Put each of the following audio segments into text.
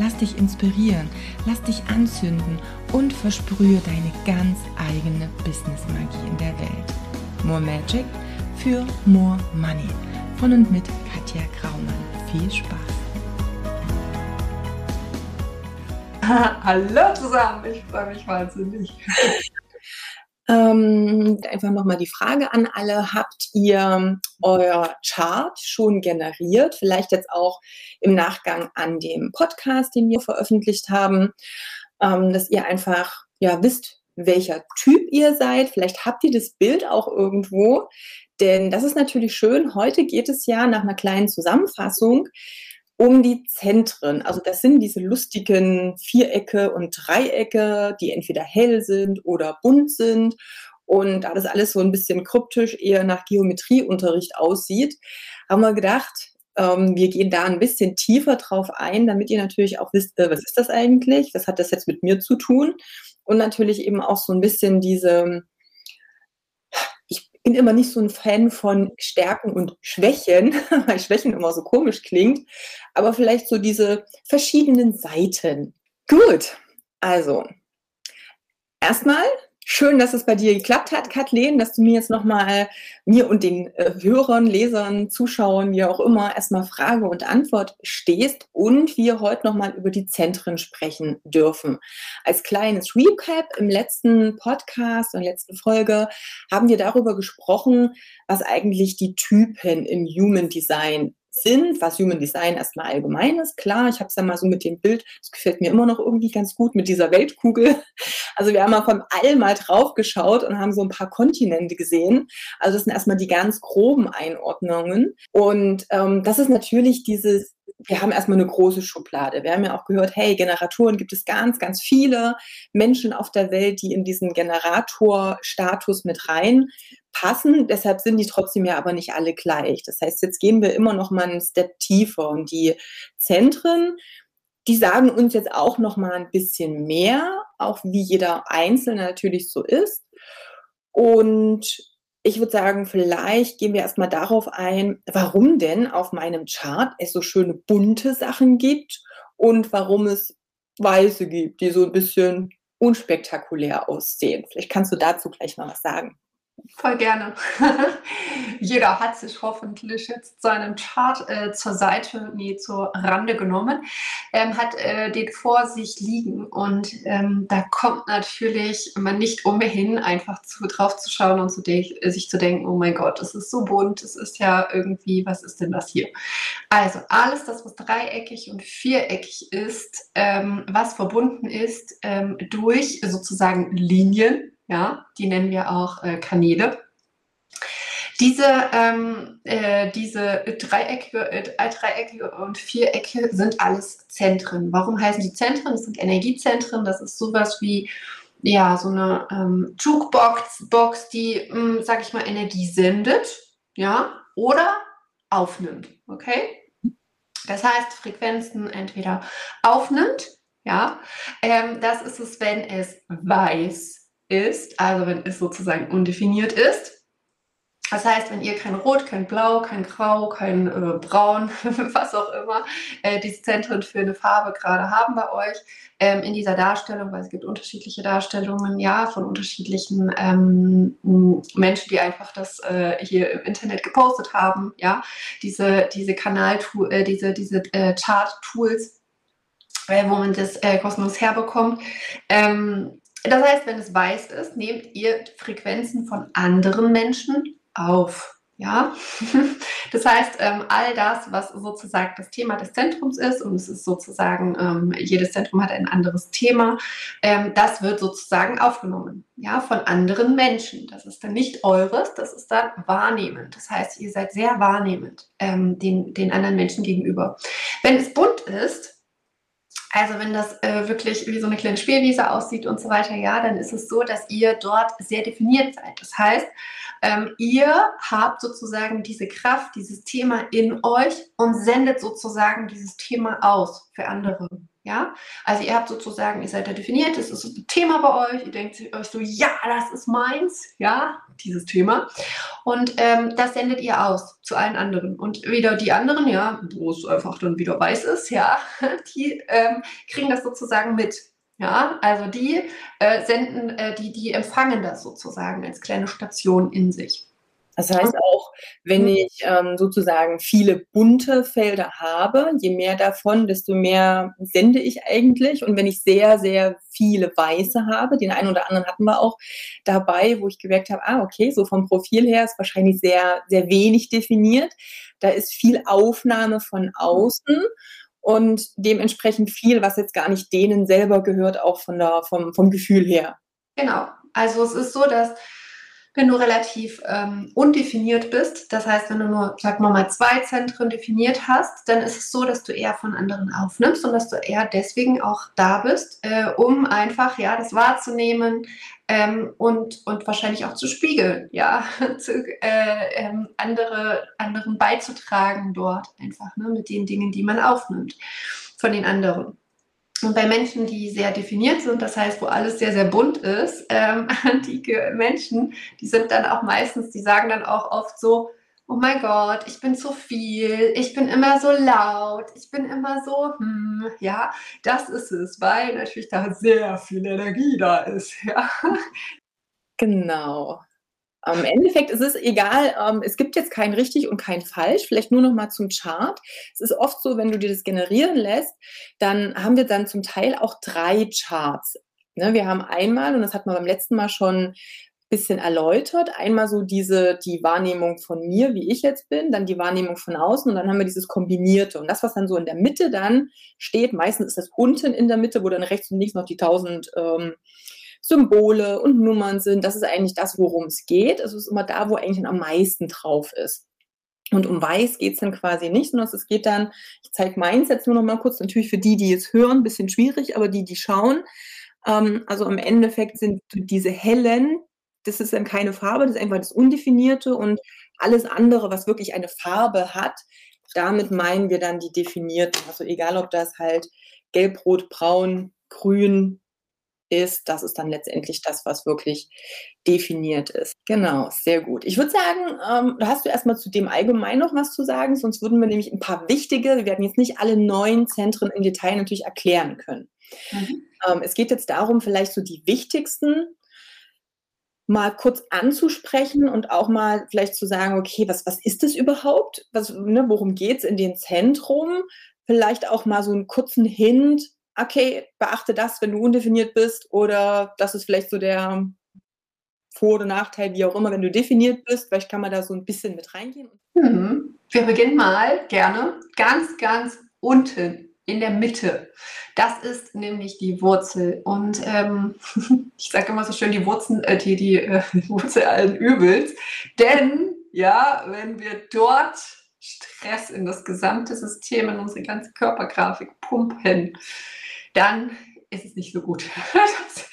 Lass dich inspirieren, lass dich anzünden und versprühe deine ganz eigene Business-Magie in der Welt. More Magic für More Money. Von und mit Katja Graumann. Viel Spaß! Hallo zusammen, ich freue mich wahnsinnig. Ähm, einfach nochmal die Frage an alle. Habt ihr euer Chart schon generiert? Vielleicht jetzt auch im Nachgang an dem Podcast, den wir veröffentlicht haben, ähm, dass ihr einfach ja wisst, welcher Typ ihr seid. Vielleicht habt ihr das Bild auch irgendwo. Denn das ist natürlich schön. Heute geht es ja nach einer kleinen Zusammenfassung um die Zentren. Also das sind diese lustigen Vierecke und Dreiecke, die entweder hell sind oder bunt sind. Und da das alles so ein bisschen kryptisch eher nach Geometrieunterricht aussieht, haben wir gedacht, ähm, wir gehen da ein bisschen tiefer drauf ein, damit ihr natürlich auch wisst, äh, was ist das eigentlich? Was hat das jetzt mit mir zu tun? Und natürlich eben auch so ein bisschen diese bin immer nicht so ein Fan von Stärken und Schwächen, weil Schwächen immer so komisch klingt, aber vielleicht so diese verschiedenen Seiten. Gut, also erstmal Schön, dass es bei dir geklappt hat, Kathleen, dass du mir jetzt nochmal, mir und den äh, Hörern, Lesern, Zuschauern, wie auch immer, erstmal Frage und Antwort stehst und wir heute nochmal über die Zentren sprechen dürfen. Als kleines Recap im letzten Podcast und letzten Folge haben wir darüber gesprochen, was eigentlich die Typen im Human Design sind, was Human Design erstmal allgemein ist. Klar, ich habe es ja mal so mit dem Bild, das gefällt mir immer noch irgendwie ganz gut mit dieser Weltkugel. Also wir haben mal vom All mal drauf geschaut und haben so ein paar Kontinente gesehen. Also das sind erstmal die ganz groben Einordnungen. Und ähm, das ist natürlich dieses wir haben erstmal eine große Schublade. Wir haben ja auch gehört, hey, Generatoren gibt es ganz, ganz viele Menschen auf der Welt, die in diesen Generatorstatus mit reinpassen. Deshalb sind die trotzdem ja aber nicht alle gleich. Das heißt, jetzt gehen wir immer noch mal einen Step tiefer und die Zentren, die sagen uns jetzt auch noch mal ein bisschen mehr, auch wie jeder Einzelne natürlich so ist. Und ich würde sagen, vielleicht gehen wir erstmal darauf ein, warum denn auf meinem Chart es so schöne bunte Sachen gibt und warum es weiße gibt, die so ein bisschen unspektakulär aussehen. Vielleicht kannst du dazu gleich mal was sagen. Voll gerne. Jeder hat sich hoffentlich jetzt seinen Chart äh, zur Seite, nee, zur Rande genommen, ähm, hat äh, den vor sich liegen und ähm, da kommt natürlich man nicht umhin, einfach zu, drauf zu schauen und zu sich zu denken, oh mein Gott, es ist so bunt, es ist ja irgendwie, was ist denn das hier? Also alles das, was dreieckig und viereckig ist, ähm, was verbunden ist ähm, durch sozusagen Linien, ja, die nennen wir auch äh, Kanäle. Diese, ähm, äh, diese Dreiecke, äh, Dreiecke und Vierecke sind alles Zentren. Warum heißen die Zentren? Das sind Energiezentren. Das ist sowas wie ja, so eine ähm, Jukebox, Box, die, mh, hm, sag ich mal, Energie sendet, ja, oder aufnimmt, okay? Das heißt, Frequenzen entweder aufnimmt, ja, ähm, das ist es, wenn es weiß ist, also wenn es sozusagen undefiniert ist. Das heißt, wenn ihr kein Rot, kein Blau, kein Grau, kein äh, Braun, was auch immer, äh, diese Zentren für eine Farbe gerade haben bei euch ähm, in dieser Darstellung, weil es gibt unterschiedliche Darstellungen, ja, von unterschiedlichen ähm, Menschen, die einfach das äh, hier im Internet gepostet haben, ja, diese, diese Kanal, äh, diese, diese äh, Chart-Tools, äh, wo man das äh, kostenlos herbekommt. Ähm, das heißt, wenn es weiß ist, nehmt ihr Frequenzen von anderen Menschen auf. Ja, das heißt, ähm, all das, was sozusagen das Thema des Zentrums ist, und es ist sozusagen, ähm, jedes Zentrum hat ein anderes Thema, ähm, das wird sozusagen aufgenommen, ja, von anderen Menschen. Das ist dann nicht eures, das ist dann wahrnehmend. Das heißt, ihr seid sehr wahrnehmend ähm, den, den anderen Menschen gegenüber. Wenn es bunt ist, Also wenn das äh, wirklich wie so eine kleine Spielwiese aussieht und so weiter, ja, dann ist es so, dass ihr dort sehr definiert seid. Das heißt, ähm, ihr habt sozusagen diese Kraft, dieses Thema in euch und sendet sozusagen dieses Thema aus für andere. Ja, also ihr habt sozusagen, ihr seid da definiert, das ist ein Thema bei euch, ihr denkt euch so, ja, das ist meins, ja, dieses Thema. Und ähm, das sendet ihr aus zu allen anderen. Und wieder die anderen, ja, wo es einfach dann wieder weiß ist, ja, die ähm, kriegen das sozusagen mit. Ja, also die äh, senden, äh, die, die empfangen das sozusagen als kleine Station in sich. Das heißt auch, wenn mhm. ich ähm, sozusagen viele bunte Felder habe, je mehr davon, desto mehr sende ich eigentlich. Und wenn ich sehr, sehr viele weiße habe, den einen oder anderen hatten wir auch dabei, wo ich gemerkt habe, ah, okay, so vom Profil her ist wahrscheinlich sehr, sehr wenig definiert. Da ist viel Aufnahme von außen und dementsprechend viel, was jetzt gar nicht denen selber gehört, auch von der, vom, vom Gefühl her. Genau. Also es ist so, dass wenn du relativ ähm, undefiniert bist, das heißt, wenn du nur, sagen wir mal, zwei Zentren definiert hast, dann ist es so, dass du eher von anderen aufnimmst und dass du eher deswegen auch da bist, äh, um einfach ja das wahrzunehmen ähm, und, und wahrscheinlich auch zu spiegeln, ja, zu, äh, ähm, andere, anderen beizutragen dort einfach ne, mit den Dingen, die man aufnimmt von den anderen. Und bei Menschen, die sehr definiert sind, das heißt, wo alles sehr, sehr bunt ist, ähm, antike Menschen, die sind dann auch meistens, die sagen dann auch oft so, oh mein Gott, ich bin zu viel, ich bin immer so laut, ich bin immer so, hm, ja, das ist es, weil natürlich da sehr viel Energie da ist, ja. Genau. Am Endeffekt ist es egal, ähm, es gibt jetzt kein richtig und kein falsch, vielleicht nur noch mal zum Chart. Es ist oft so, wenn du dir das generieren lässt, dann haben wir dann zum Teil auch drei Charts. Ne, wir haben einmal, und das hat man beim letzten Mal schon ein bisschen erläutert, einmal so diese, die Wahrnehmung von mir, wie ich jetzt bin, dann die Wahrnehmung von außen und dann haben wir dieses Kombinierte. Und das, was dann so in der Mitte dann steht, meistens ist das unten in der Mitte, wo dann rechts und links noch die tausend ähm, Symbole und Nummern sind. Das ist eigentlich das, worum es geht. Es ist immer da, wo eigentlich am meisten drauf ist. Und um Weiß geht es dann quasi nicht, sondern es geht dann, ich zeige meins jetzt nur noch mal kurz, natürlich für die, die jetzt hören, ein bisschen schwierig, aber die, die schauen. Ähm, also im Endeffekt sind diese hellen, das ist dann keine Farbe, das ist einfach das Undefinierte und alles andere, was wirklich eine Farbe hat, damit meinen wir dann die definierten. Also egal, ob das halt gelb, rot, braun, grün, ist, das ist dann letztendlich das, was wirklich definiert ist. Genau, sehr gut. Ich würde sagen, ähm, hast du erstmal zu dem allgemein noch was zu sagen, sonst würden wir nämlich ein paar wichtige, wir werden jetzt nicht alle neuen Zentren im Detail natürlich erklären können. Mhm. Ähm, es geht jetzt darum, vielleicht so die wichtigsten mal kurz anzusprechen und auch mal vielleicht zu sagen, okay, was, was ist das überhaupt? Was, ne, worum geht es in dem Zentrum? Vielleicht auch mal so einen kurzen Hint, okay, beachte das, wenn du undefiniert bist, oder das ist vielleicht so der Vor- oder Nachteil, wie auch immer, wenn du definiert bist. Vielleicht kann man da so ein bisschen mit reingehen. Mhm. Wir beginnen mal gerne ganz, ganz unten in der Mitte. Das ist nämlich die Wurzel. Und ähm, ich sage immer so schön, die, Wurzel, äh, die, die äh, Wurzel allen Übels. Denn, ja, wenn wir dort Stress in das gesamte System, in unsere ganze Körpergrafik pumpen, dann ist es nicht so gut.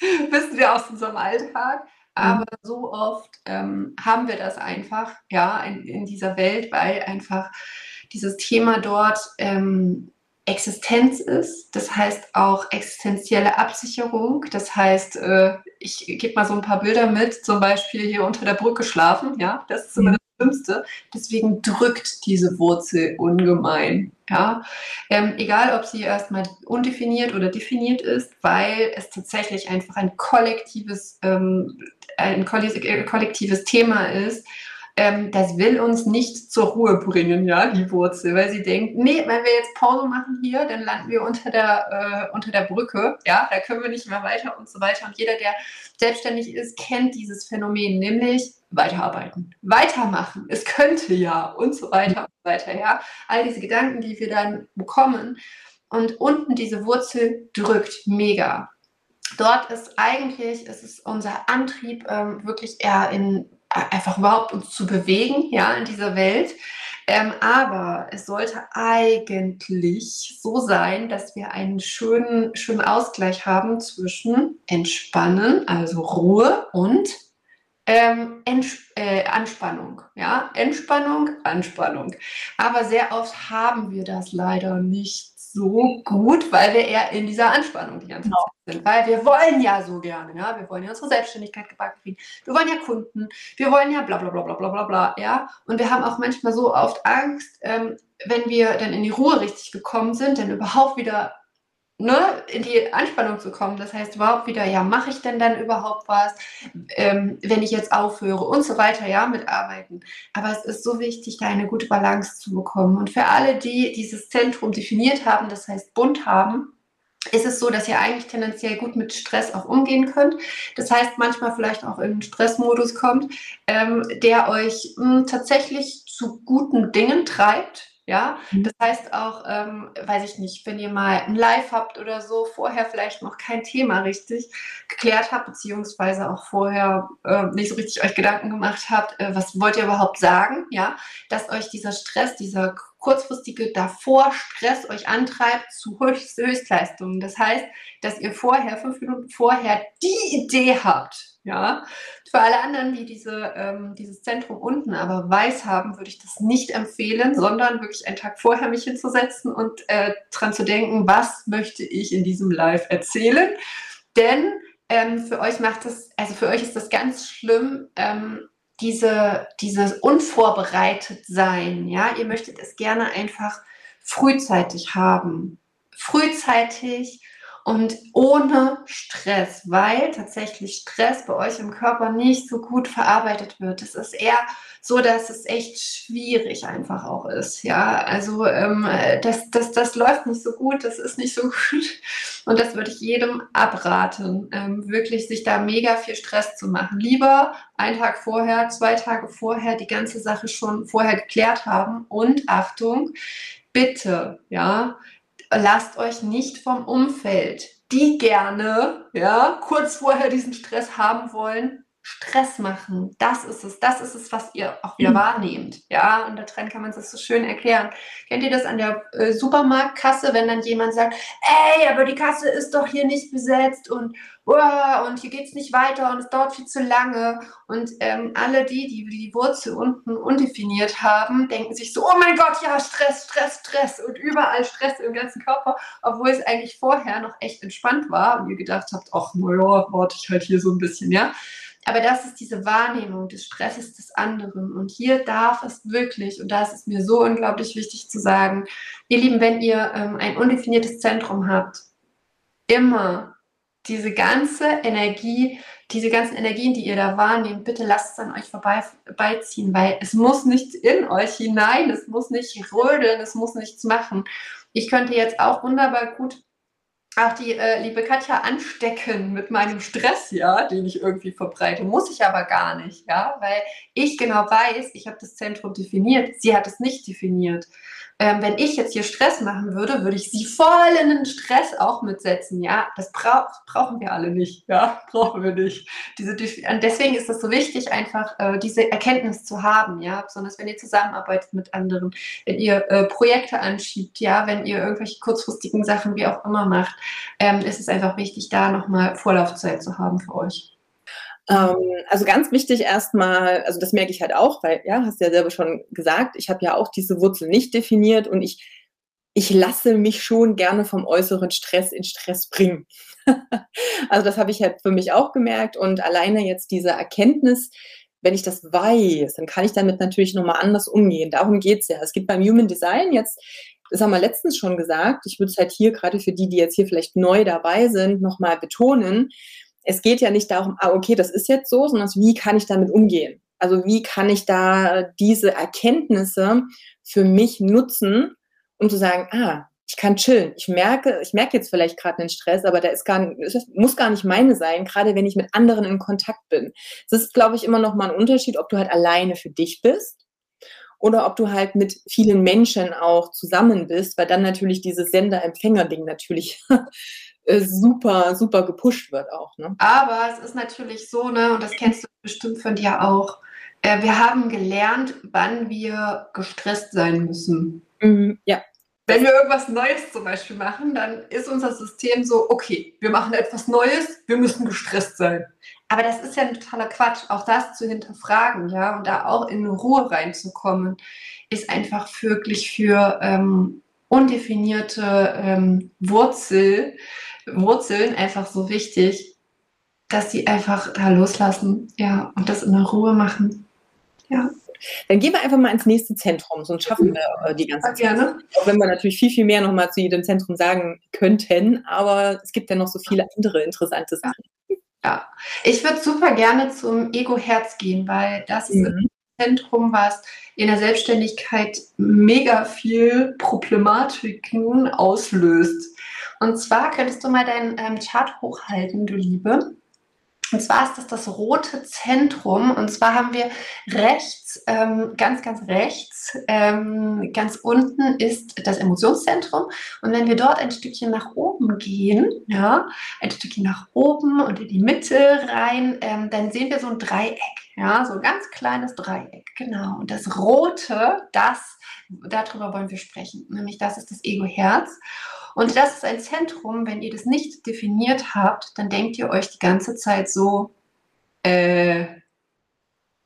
Das wissen wir aus unserem Alltag. Aber mhm. so oft ähm, haben wir das einfach, ja, in, in, dieser Welt, weil einfach dieses Thema dort ähm, Existenz ist. Das heißt auch existenzielle Absicherung. Das heißt, äh, ich gebe mal so ein paar Bilder mit, zum Beispiel hier unter der Brücke schlafen. Ja, das ist immer Schlimmste. Deswegen drückt diese Wurzel ungemein. Ja? Ähm, egal, ob sie erstmal undefiniert oder definiert ist, weil es tatsächlich einfach ein kollektives, ähm, ein kollektives Thema ist ähm, das will uns nicht zur Ruhe bringen, ja, die Wurzel, weil sie denkt, nee, wenn wir jetzt Pause machen hier, dann landen wir unter der, äh, unter der Brücke, ja, da können wir nicht mehr weiter und so weiter. Und jeder, der selbstständig ist, kennt dieses Phänomen, nämlich weiterarbeiten, weitermachen, es könnte ja und so weiter und so weiter, ja. All diese Gedanken, die wir dann bekommen und unten diese Wurzel drückt mega. Dort ist eigentlich, es ist unser Antrieb ähm, wirklich eher in einfach überhaupt uns zu bewegen, ja, in dieser Welt. Ähm, aber es sollte eigentlich so sein, dass wir einen schönen, schönen Ausgleich haben zwischen Entspannen, also Ruhe und ähm, äh, Anspannung. Ja, Entspannung, Anspannung. Aber sehr oft haben wir das leider nicht so gut, weil wir eher in dieser Anspannung die ganze genau. Zeit sind. Weil wir wollen ja so gerne, ja, wir wollen ja unsere Selbstständigkeit gebacken kriegen. Wir wollen ja Kunden, wir wollen ja bla bla bla bla bla bla bla, ja. Und wir haben auch manchmal so oft Angst, ähm, wenn wir dann in die Ruhe richtig gekommen sind, dann überhaupt wieder ne, in die Anspannung zu kommen. Das heißt überhaupt wieder, ja, mache ich denn dann überhaupt was, ähm, wenn ich jetzt aufhöre und so weiter, ja, mit Arbeiten. Aber es ist so wichtig, da eine gute Balance zu bekommen. Und für alle, die dieses Zentrum definiert haben, das heißt bunt haben, ist es so, dass ihr eigentlich tendenziell gut mit Stress auch umgehen könnt. Das heißt, manchmal vielleicht auch in einen Stressmodus kommt, ähm, der euch mh, hm, tatsächlich zu guten Dingen treibt, ja, mhm. das heißt auch, ähm, weiß ich nicht, wenn ihr mal ein Live habt oder so, vorher vielleicht noch kein Thema richtig geklärt habt, beziehungsweise auch vorher äh, nicht so richtig euch Gedanken gemacht habt, äh, was wollt ihr überhaupt sagen, ja, dass euch dieser Stress, dieser kurzfristige davor Stress euch antreibt zu Höchst Höchstleistungen. Das heißt, dass ihr vorher, fünf Minuten vorher, die Idee habt, ja, für alle anderen, die diese, ähm, dieses Zentrum unten aber weiß haben, würde ich das nicht empfehlen, sondern wirklich einen Tag vorher mich hinzusetzen und äh, dran zu denken, was möchte ich in diesem Live erzählen. Denn ähm, für euch macht es, also für euch ist das ganz schlimm, ähm, diese, dieses unvorbereitet sein. Ja, ihr möchtet es gerne einfach frühzeitig haben. Frühzeitig und ohne Stress, weil tatsächlich Stress bei euch im Körper nicht so gut verarbeitet wird. Es ist eher so, dass es echt schwierig einfach auch ist. Ja, also ähm, das, das, das läuft nicht so gut, das ist nicht so gut. Und das würde ich jedem abraten, ähm, wirklich sich da mega viel Stress zu machen. Lieber einen Tag vorher, zwei Tage vorher die ganze Sache schon vorher geklärt haben. Und Achtung, bitte, ja, lasst euch nicht vom Umfeld, die gerne, ja, kurz vorher diesen Stress haben wollen, Stress machen. Das ist es. Das ist es, was ihr auch wieder mhm. wahrnehmt. Ja, und da drin kann man es so schön erklären. Kennt ihr das an der äh, Supermarktkasse, wenn dann jemand sagt, ey, aber die Kasse ist doch hier nicht besetzt und, und hier geht es nicht weiter und es dauert viel zu lange. Und ähm, alle die, die die Wurzel unten undefiniert haben, denken sich so, oh mein Gott, ja, Stress, Stress, Stress und überall Stress im ganzen Körper, obwohl es eigentlich vorher noch echt entspannt war und ihr gedacht habt, ach, naja, warte ich halt hier so ein bisschen, ja. Aber das ist diese Wahrnehmung des Stresses des anderen. Und hier darf es wirklich, und da ist es mir so unglaublich wichtig zu sagen, ihr Lieben, wenn ihr ähm, ein undefiniertes Zentrum habt, immer diese ganze Energie, diese ganzen Energien, die ihr da wahrnehmt, bitte lasst es an euch vorbeiziehen, weil es muss nichts in euch hinein, es muss nicht rödeln, es muss nichts machen. Ich könnte jetzt auch wunderbar gut auch die äh, liebe Katja anstecken mit meinem Stress, ja, den ich irgendwie verbreite. Muss ich aber gar nicht, ja, weil ich genau weiß, ich habe das Zentrum definiert, sie hat es nicht definiert ähm, wenn ich jetzt hier Stress machen würde, würde ich sie voll in den Stress auch mitsetzen. Ja, das bra brauchen wir alle nicht. Ja, brauchen wir nicht. Diese, deswegen ist es so wichtig, einfach äh, diese Erkenntnis zu haben. Ja, besonders wenn ihr zusammenarbeitet mit anderen, wenn ihr äh, Projekte anschiebt, ja, wenn ihr irgendwelche kurzfristigen Sachen wie auch immer macht, ähm, ist es einfach wichtig, da nochmal Vorlaufzeit zu haben für euch. Ähm, also ganz wichtig erstmal, also das merke ich halt auch, weil, ja, hast du ja selber schon gesagt, ich habe ja auch diese Wurzel nicht definiert und ich, ich lasse mich schon gerne vom äußeren Stress in Stress bringen. also das habe ich halt für mich auch gemerkt und alleine jetzt diese Erkenntnis, wenn ich das weiß, dann kann ich damit natürlich nochmal anders umgehen. Darum geht es ja. Es gibt beim Human Design jetzt, das haben wir letztens schon gesagt, ich würde es halt hier gerade für die, die jetzt hier vielleicht neu dabei sind, nochmal betonen, es geht ja nicht darum, ah, okay, das ist jetzt so, sondern wie kann ich damit umgehen? Also wie kann ich da diese Erkenntnisse für mich nutzen, um zu sagen, ah, ich kann chillen. Ich merke, ich merke jetzt vielleicht gerade einen Stress, aber der ist gar nicht, muss gar nicht meine sein, gerade wenn ich mit anderen in Kontakt bin. Das ist, glaube ich, immer noch mal ein Unterschied, ob du halt alleine für dich bist oder ob du halt mit vielen Menschen auch zusammen bist, weil dann natürlich dieses Sender-Empfänger-Ding natürlich super, super gepusht wird auch. Ne? Aber es ist natürlich so, ne, und das kennst du bestimmt von dir auch, Äh, wir haben gelernt, wann wir gestresst sein müssen. Mhm, ja. Wenn wir irgendwas Neues zum Beispiel machen, dann ist unser System so, okay, wir machen etwas Neues, wir müssen gestresst sein. Aber das ist ja ein totaler Quatsch, auch das zu hinterfragen, ja, und da auch in Ruhe reinzukommen, ist einfach wirklich für ähm, undefinierte ähm, Wurzel, Wurzeln einfach so wichtig, dass sie einfach da loslassen, ja, und das in der Ruhe machen. Ja. Dann gehen wir einfach mal ins nächste Zentrum, sonst schaffen wir äh, die ganze Zeit. Gerne. Auch wenn wir natürlich viel, viel mehr nochmal zu jedem Zentrum sagen könnten, aber es gibt ja noch so viele andere interessante Sachen. Ja, ich würde super gerne zum Ego-Herz gehen, weil das mhm. Zentrum, was in der Selbstständigkeit mega viel Problematiken auslöst. Und zwar könntest du mal deinen ähm, Chart hochhalten, du Liebe. Und zwar ist das das rote Zentrum. Und zwar haben wir rechts, ähm, ganz, ganz rechts, ähm, ganz unten ist das Emotionszentrum. Und wenn wir dort ein Stückchen nach oben gehen, ja, ein Stückchen nach oben und in die Mitte rein, ähm, dann sehen wir so ein Dreieck. Ja, so ein ganz kleines Dreieck. Genau. Und das rote, das, darüber wollen wir sprechen. Nämlich das ist das Ego-Herz. Und das ist ein Zentrum, wenn ihr das nicht definiert habt, dann denkt ihr euch die ganze Zeit so, äh,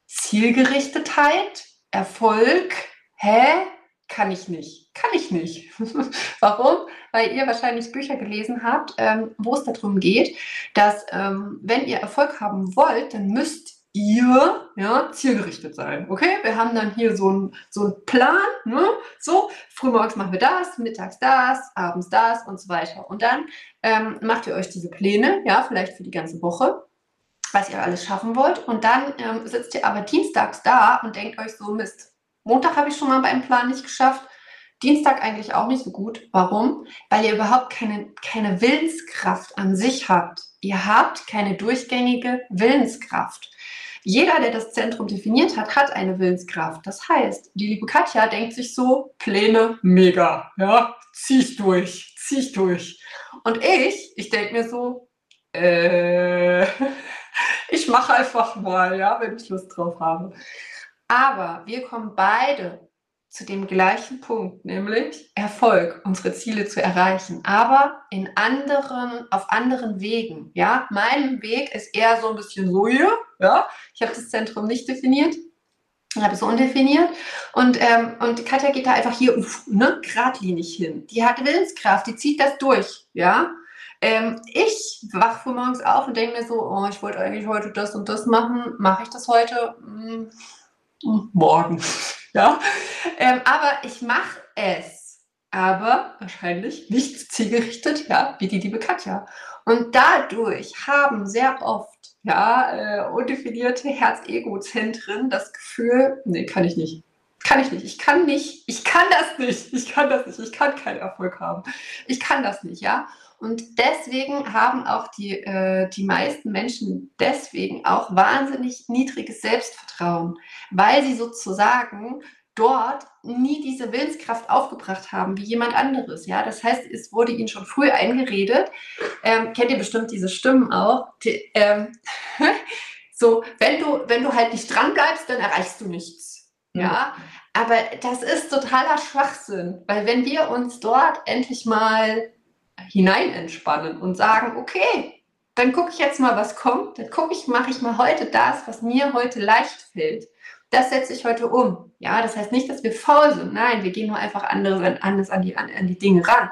Zielgerichtetheit, Erfolg, hä? Kann ich nicht. Kann ich nicht. Warum? Weil ihr wahrscheinlich Bücher gelesen habt, ähm, wo es darum geht, dass ähm, wenn ihr Erfolg haben wollt, dann müsst ihr ja, zielgerichtet sein. Okay, wir haben dann hier so einen so Plan, ne? so, frühmorgens machen wir das, mittags das, abends das und so weiter. Und dann ähm, macht ihr euch diese Pläne, ja, vielleicht für die ganze Woche, was ihr alles schaffen wollt. Und dann ähm, sitzt ihr aber dienstags da und denkt euch so, Mist, Montag habe ich schon mal beim Plan nicht geschafft, Dienstag eigentlich auch nicht so gut. Warum? Weil ihr überhaupt keine, keine Willenskraft an sich habt. Ihr habt keine durchgängige Willenskraft. Jeder, der das Zentrum definiert hat, hat eine Willenskraft. Das heißt, die liebe Katja denkt sich so, Pläne, mega, ja, zieh ich durch, zieh ich durch. Und ich, ich denke mir so, äh, ich mache einfach mal, ja, wenn ich Lust drauf habe. Aber wir kommen beide zu dem gleichen Punkt, nämlich Erfolg, unsere Ziele zu erreichen, aber in anderen, auf anderen Wegen. Ja, mein Weg ist eher so ein bisschen so hier. Ja, ich habe das Zentrum nicht definiert. Habe es undefiniert und, ähm, und Katja geht da einfach hier ne, geradlinig hin. Die hat Willenskraft, die zieht das durch, ja. Ähm, ich wache morgens auf und denke mir so, oh, ich wollte eigentlich heute das und das machen. Mache ich das heute? Hm, morgen. Ja? Ähm, aber ich mache es. Aber wahrscheinlich nicht zielgerichtet, ja, wie die liebe Katja. Und dadurch haben sehr oft ja, äh, undefinierte Herz-Ego-Zentren das Gefühl, nee, kann ich nicht. Kann ich nicht. Ich kann nicht. Ich kann das nicht. Ich kann das nicht. Ich kann keinen Erfolg haben. Ich kann das nicht, ja. Und deswegen haben auch die, äh, die meisten Menschen deswegen auch wahnsinnig niedriges Selbstvertrauen, weil sie sozusagen dort nie diese Willenskraft aufgebracht haben wie jemand anderes. Ja, das heißt, es wurde ihnen schon früh eingeredet. Ähm, kennt ihr bestimmt diese Stimmen auch? Die, ähm, so, wenn du, wenn du halt nicht dran bleibst, dann erreichst du nichts. Ja, aber das ist totaler Schwachsinn, weil wenn wir uns dort endlich mal hinein entspannen und sagen, okay, dann gucke ich jetzt mal, was kommt. Dann gucke ich, mache ich mal heute das, was mir heute leicht fällt. Das setze ich heute um. Ja, das heißt nicht, dass wir faul sind. Nein, wir gehen nur einfach anders, anders an, die, an, an die Dinge ran.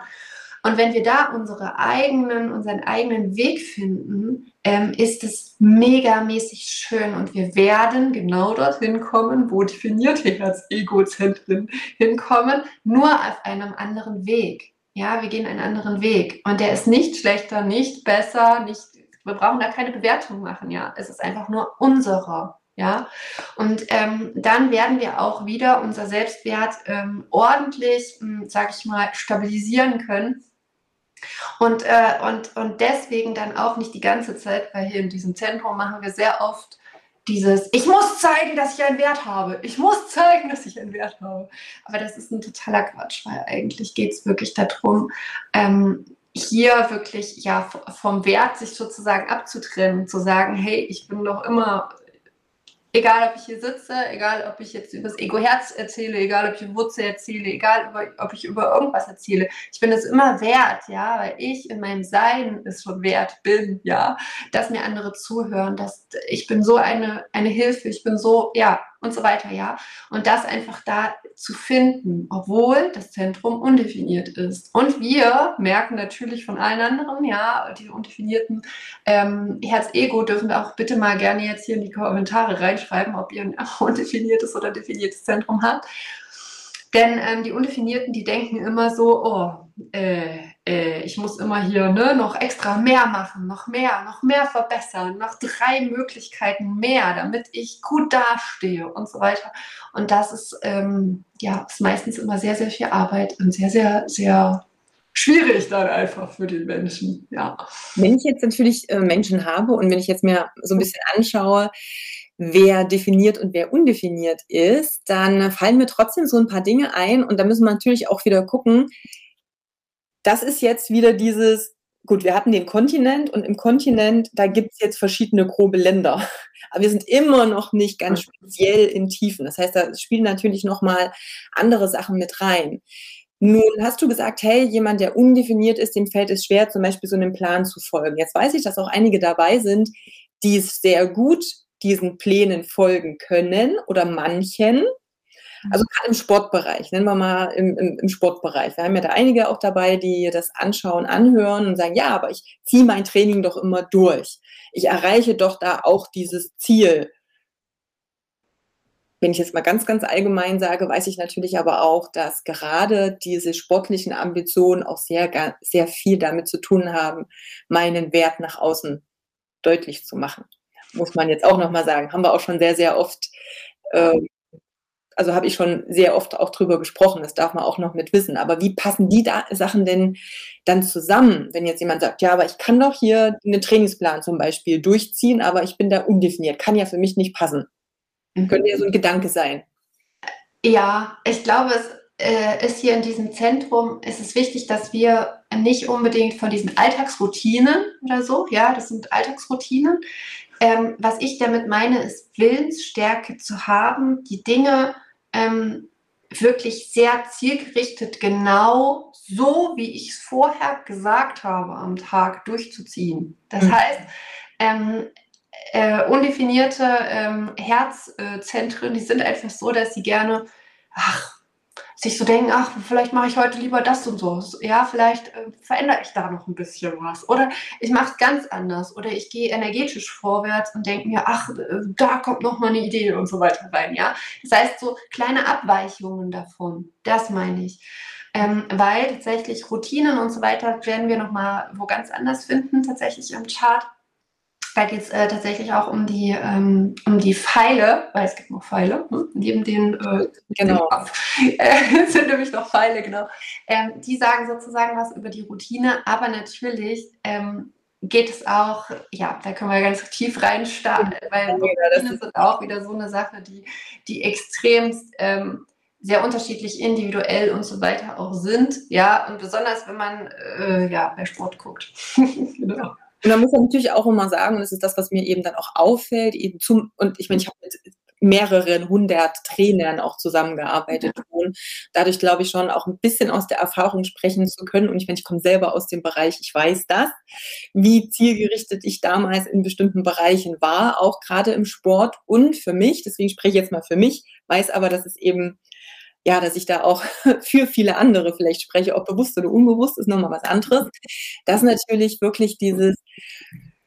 Und wenn wir da unsere eigenen, unseren eigenen Weg finden, ähm, ist es megamäßig schön und wir werden genau dorthin kommen, wo definierte Herz-Ego-Zentren hinkommen, nur auf einem anderen Weg. Ja, wir gehen einen anderen Weg. Und der ist nicht schlechter, nicht besser, nicht, wir brauchen da keine Bewertung machen, ja. Es ist einfach nur unserer. Ja, und ähm, dann werden wir auch wieder unser Selbstwert ähm, ordentlich, hm, sage ich mal, stabilisieren können. Und, äh, und, und deswegen dann auch nicht die ganze Zeit, weil hier in diesem Zentrum machen wir sehr oft dieses, ich muss zeigen, dass ich einen Wert habe. Ich muss zeigen, dass ich einen Wert habe. Aber das ist ein totaler Quatsch, weil eigentlich geht es wirklich darum, ähm, hier wirklich ja vom Wert sich sozusagen abzutrennen, zu sagen, hey, ich bin doch immer Egal, ob ich hier sitze, egal, ob ich jetzt über das Ego-Herz erzähle, egal, ob ich über Wurzel erzähle, egal, ob ich über irgendwas erzähle. Ich bin es immer wert, ja, weil ich in meinem Sein es schon wert bin, ja, dass mir andere zuhören, dass ich bin so eine, eine Hilfe, ich bin so, ja, und so weiter, ja. Und das einfach da zu finden, obwohl das Zentrum undefiniert ist. Und wir merken natürlich von allen anderen, ja, die undefinierten ähm, Herz-Ego dürfen wir auch bitte mal gerne jetzt hier in die Kommentare reinschreiben, ob ihr ein undefiniertes oder definiertes Zentrum habt. Denn ähm, die Undefinierten, die denken immer so, oh, äh, äh, ich muss immer hier ne, noch extra mehr machen, noch mehr, noch mehr verbessern, noch drei Möglichkeiten mehr, damit ich gut dastehe und so weiter. Und das ist, ähm, ja, ist meistens immer sehr, sehr viel Arbeit und sehr, sehr, sehr schwierig dann einfach für den Menschen. Ja. Wenn ich jetzt natürlich äh, Menschen habe und wenn ich jetzt mir so ein bisschen anschaue, wer definiert und wer undefiniert ist, dann fallen mir trotzdem so ein paar Dinge ein und da müssen wir natürlich auch wieder gucken. Das ist jetzt wieder dieses, gut, wir hatten den Kontinent und im Kontinent, da gibt es jetzt verschiedene grobe Länder. Aber wir sind immer noch nicht ganz speziell in Tiefen. Das heißt, da spielen natürlich nochmal andere Sachen mit rein. Nun hast du gesagt, hey, jemand, der undefiniert ist, dem fällt es schwer, zum Beispiel so einem Plan zu folgen. Jetzt weiß ich, dass auch einige dabei sind, die es sehr gut diesen Plänen folgen können oder manchen. Also gerade im Sportbereich, nennen wir mal im, im, im, Sportbereich. Wir haben ja da einige auch dabei, die das anschauen, anhören und sagen, ja, aber ich ziehe mein Training doch immer durch. Ich erreiche doch da auch dieses Ziel. Wenn ich jetzt mal ganz, ganz allgemein sage, weiß ich natürlich aber auch, dass gerade diese sportlichen Ambitionen auch sehr, sehr viel damit zu tun haben, meinen Wert nach außen deutlich zu machen muss man jetzt auch nochmal sagen. Haben wir auch schon sehr, sehr oft, äh, also habe ich schon sehr oft auch drüber gesprochen, das darf man auch noch mit wissen. Aber wie passen die da Sachen denn dann zusammen, wenn jetzt jemand sagt, ja, aber ich kann doch hier einen Trainingsplan zum Beispiel durchziehen, aber ich bin da undefiniert, kann ja für mich nicht passen. Mhm. Könnte ja so ein Gedanke sein. Ja, ich glaube, es äh, ist hier in diesem Zentrum, ist es wichtig, dass wir nicht unbedingt von diesen Alltagsroutinen oder so, ja, das sind Alltagsroutinen, ähm, was ich damit meine, ist Willensstärke zu haben, die Dinge ähm, wirklich sehr zielgerichtet, genau so, wie ich es vorher gesagt habe, am Tag durchzuziehen. Das mhm. heißt, ähm, äh, undefinierte ähm, Herzzentren, die sind einfach so, dass sie gerne, ach, sich so denken, ach, vielleicht mache ich heute lieber das und so. Ja, vielleicht äh, verändere ich da noch ein bisschen was. Oder ich mache es ganz anders. Oder ich gehe energetisch vorwärts und denke mir, ach, äh, da kommt noch mal eine Idee und so weiter rein. Ja, das heißt so kleine Abweichungen davon. Das meine ich. Ähm, weil tatsächlich Routinen und so weiter werden wir noch mal wo ganz anders finden, tatsächlich im Chart. Da geht es äh, tatsächlich auch um die, ähm, um die Pfeile, weil es gibt noch Pfeile, ne? neben den, äh, genau. äh, sind nämlich noch Pfeile, genau. Ähm, die sagen sozusagen was über die Routine, aber natürlich ähm, geht es auch, ja, da können wir ganz tief reinstarten, weil ja, Routinen sind auch wieder so eine Sache, die, die extremst ähm, sehr unterschiedlich individuell und so weiter auch sind, ja, und besonders wenn man äh, ja, bei Sport guckt. genau. Und da muss man natürlich auch immer sagen, und das ist das, was mir eben dann auch auffällt, eben zum, und ich meine, ich habe mit mehreren hundert Trainern auch zusammengearbeitet und dadurch glaube ich schon auch ein bisschen aus der Erfahrung sprechen zu können. Und ich meine, ich komme selber aus dem Bereich, ich weiß das, wie zielgerichtet ich damals in bestimmten Bereichen war, auch gerade im Sport und für mich, deswegen spreche ich jetzt mal für mich, weiß aber, dass es eben ja, dass ich da auch für viele andere vielleicht spreche, ob bewusst oder unbewusst, ist nochmal was anderes. Das natürlich wirklich dieses,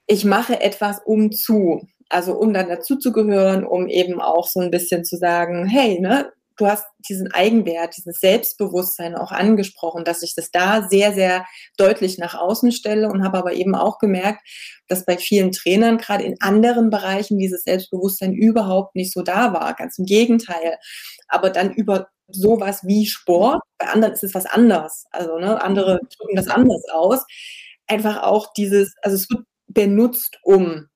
ich mache etwas um zu, also um dann dazuzugehören, um eben auch so ein bisschen zu sagen, hey, ne, du hast diesen Eigenwert, dieses Selbstbewusstsein auch angesprochen, dass ich das da sehr, sehr deutlich nach außen stelle und habe aber eben auch gemerkt, dass bei vielen Trainern gerade in anderen Bereichen dieses Selbstbewusstsein überhaupt nicht so da war. Ganz im Gegenteil. Aber dann über sowas wie Sport. Bei anderen ist es was anders. Also ne, andere drücken das anders aus. Einfach auch dieses, also es wird benutzt, um,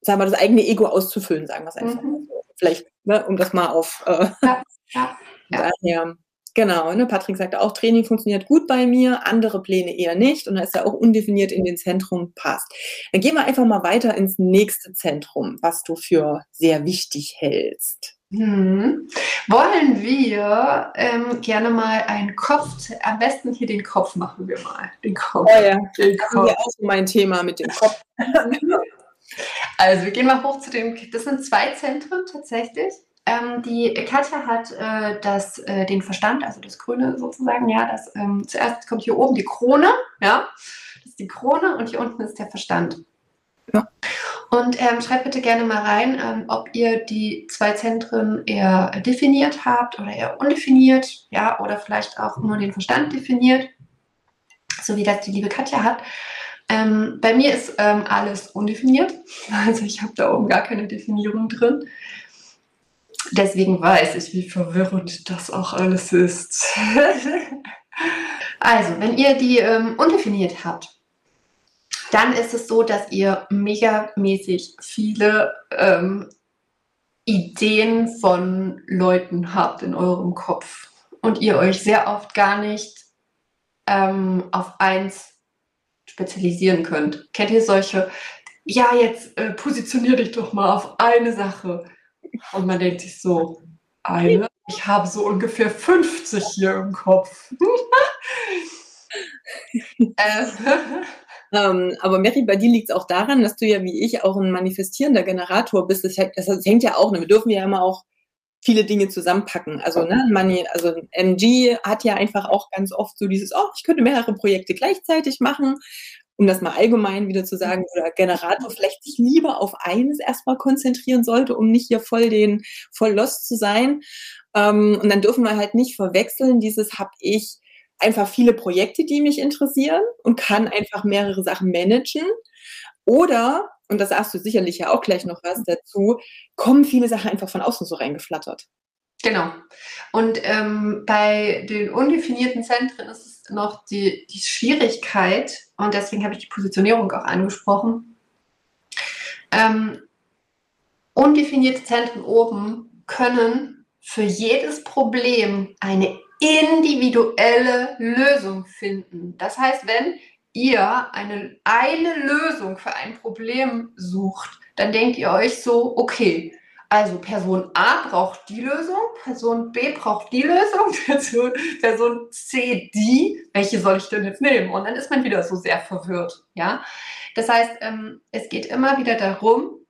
sagen wir, das eigene Ego auszufüllen, sagen wir es einfach. Mhm. Vielleicht, ne, um das mal auf äh, ja, ja, ja. daher. Genau, ne? Patrick sagte auch, Training funktioniert gut bei mir, andere Pläne eher nicht und da ist er auch undefiniert in den Zentrum passt. Dann gehen wir einfach mal weiter ins nächste Zentrum, was du für sehr wichtig hältst. Hm. Wollen wir ähm, gerne mal einen Kopf, am besten hier den Kopf machen wir mal. Den Kopf. Oh ja, den das Kopf. ist auch so mein Thema mit dem Kopf. also wir gehen mal hoch zu dem, das sind zwei Zentren tatsächlich. Ähm, die Katja hat äh, das, äh, den Verstand, also das Grüne sozusagen, ja, das ähm, zuerst kommt hier oben die Krone, ja, das ist die Krone und hier unten ist der Verstand. Ja. Und ähm, schreibt bitte gerne mal rein, ähm, ob ihr die zwei Zentren eher definiert habt oder eher undefiniert, ja, oder vielleicht auch nur den Verstand definiert, so wie das die liebe Katja hat. Ähm, bei mir ist ähm, alles undefiniert, also ich habe da oben gar keine Definierung drin. Deswegen weiß ich, wie verwirrend das auch alles ist. also, wenn ihr die ähm, undefiniert habt, dann ist es so, dass ihr megamäßig viele ähm, Ideen von Leuten habt in eurem Kopf und ihr euch sehr oft gar nicht ähm, auf eins spezialisieren könnt. Kennt ihr solche, ja, jetzt äh, positionier dich doch mal auf eine Sache. Und man denkt sich so, eine, ich habe so ungefähr 50 hier im Kopf. äh, ähm, aber Mary, bei dir liegt es auch daran, dass du ja wie ich auch ein manifestierender Generator bist. Das, das, hängt ja auch, ne? wir dürfen ja immer auch viele Dinge zusammenpacken. Also, ne, Money, also MG hat ja einfach auch ganz oft so dieses, oh, ich könnte mehrere Projekte gleichzeitig machen um das mal allgemein wieder zu sagen, oder Generator vielleicht sich lieber auf eines erstmal konzentrieren sollte, um nicht hier voll den, voll lost zu sein. Ähm, und dann dürfen wir halt nicht verwechseln, dieses habe ich einfach viele Projekte, die mich interessieren und kann einfach mehrere Sachen managen. Oder, und das sagst du sicherlich ja auch gleich noch was dazu, kommen viele Sachen einfach von außen so reingeflattert. Genau. Und ähm, bei den undefinierten Zentren ist es noch die, die Schwierigkeit, und deswegen habe ich die Positionierung auch angesprochen. Ähm, undefinierte Zentren oben können für jedes Problem eine individuelle Lösung finden. Das heißt, wenn ihr eine, eine Lösung für ein Problem sucht, dann denkt ihr euch so, okay, also Person A braucht die Lösung, Person B braucht die Lösung, Person, Person C die. Welche soll ich denn jetzt nehmen? Und dann ist man wieder so sehr verwirrt. Ja, das heißt, ähm, es geht immer wieder darum,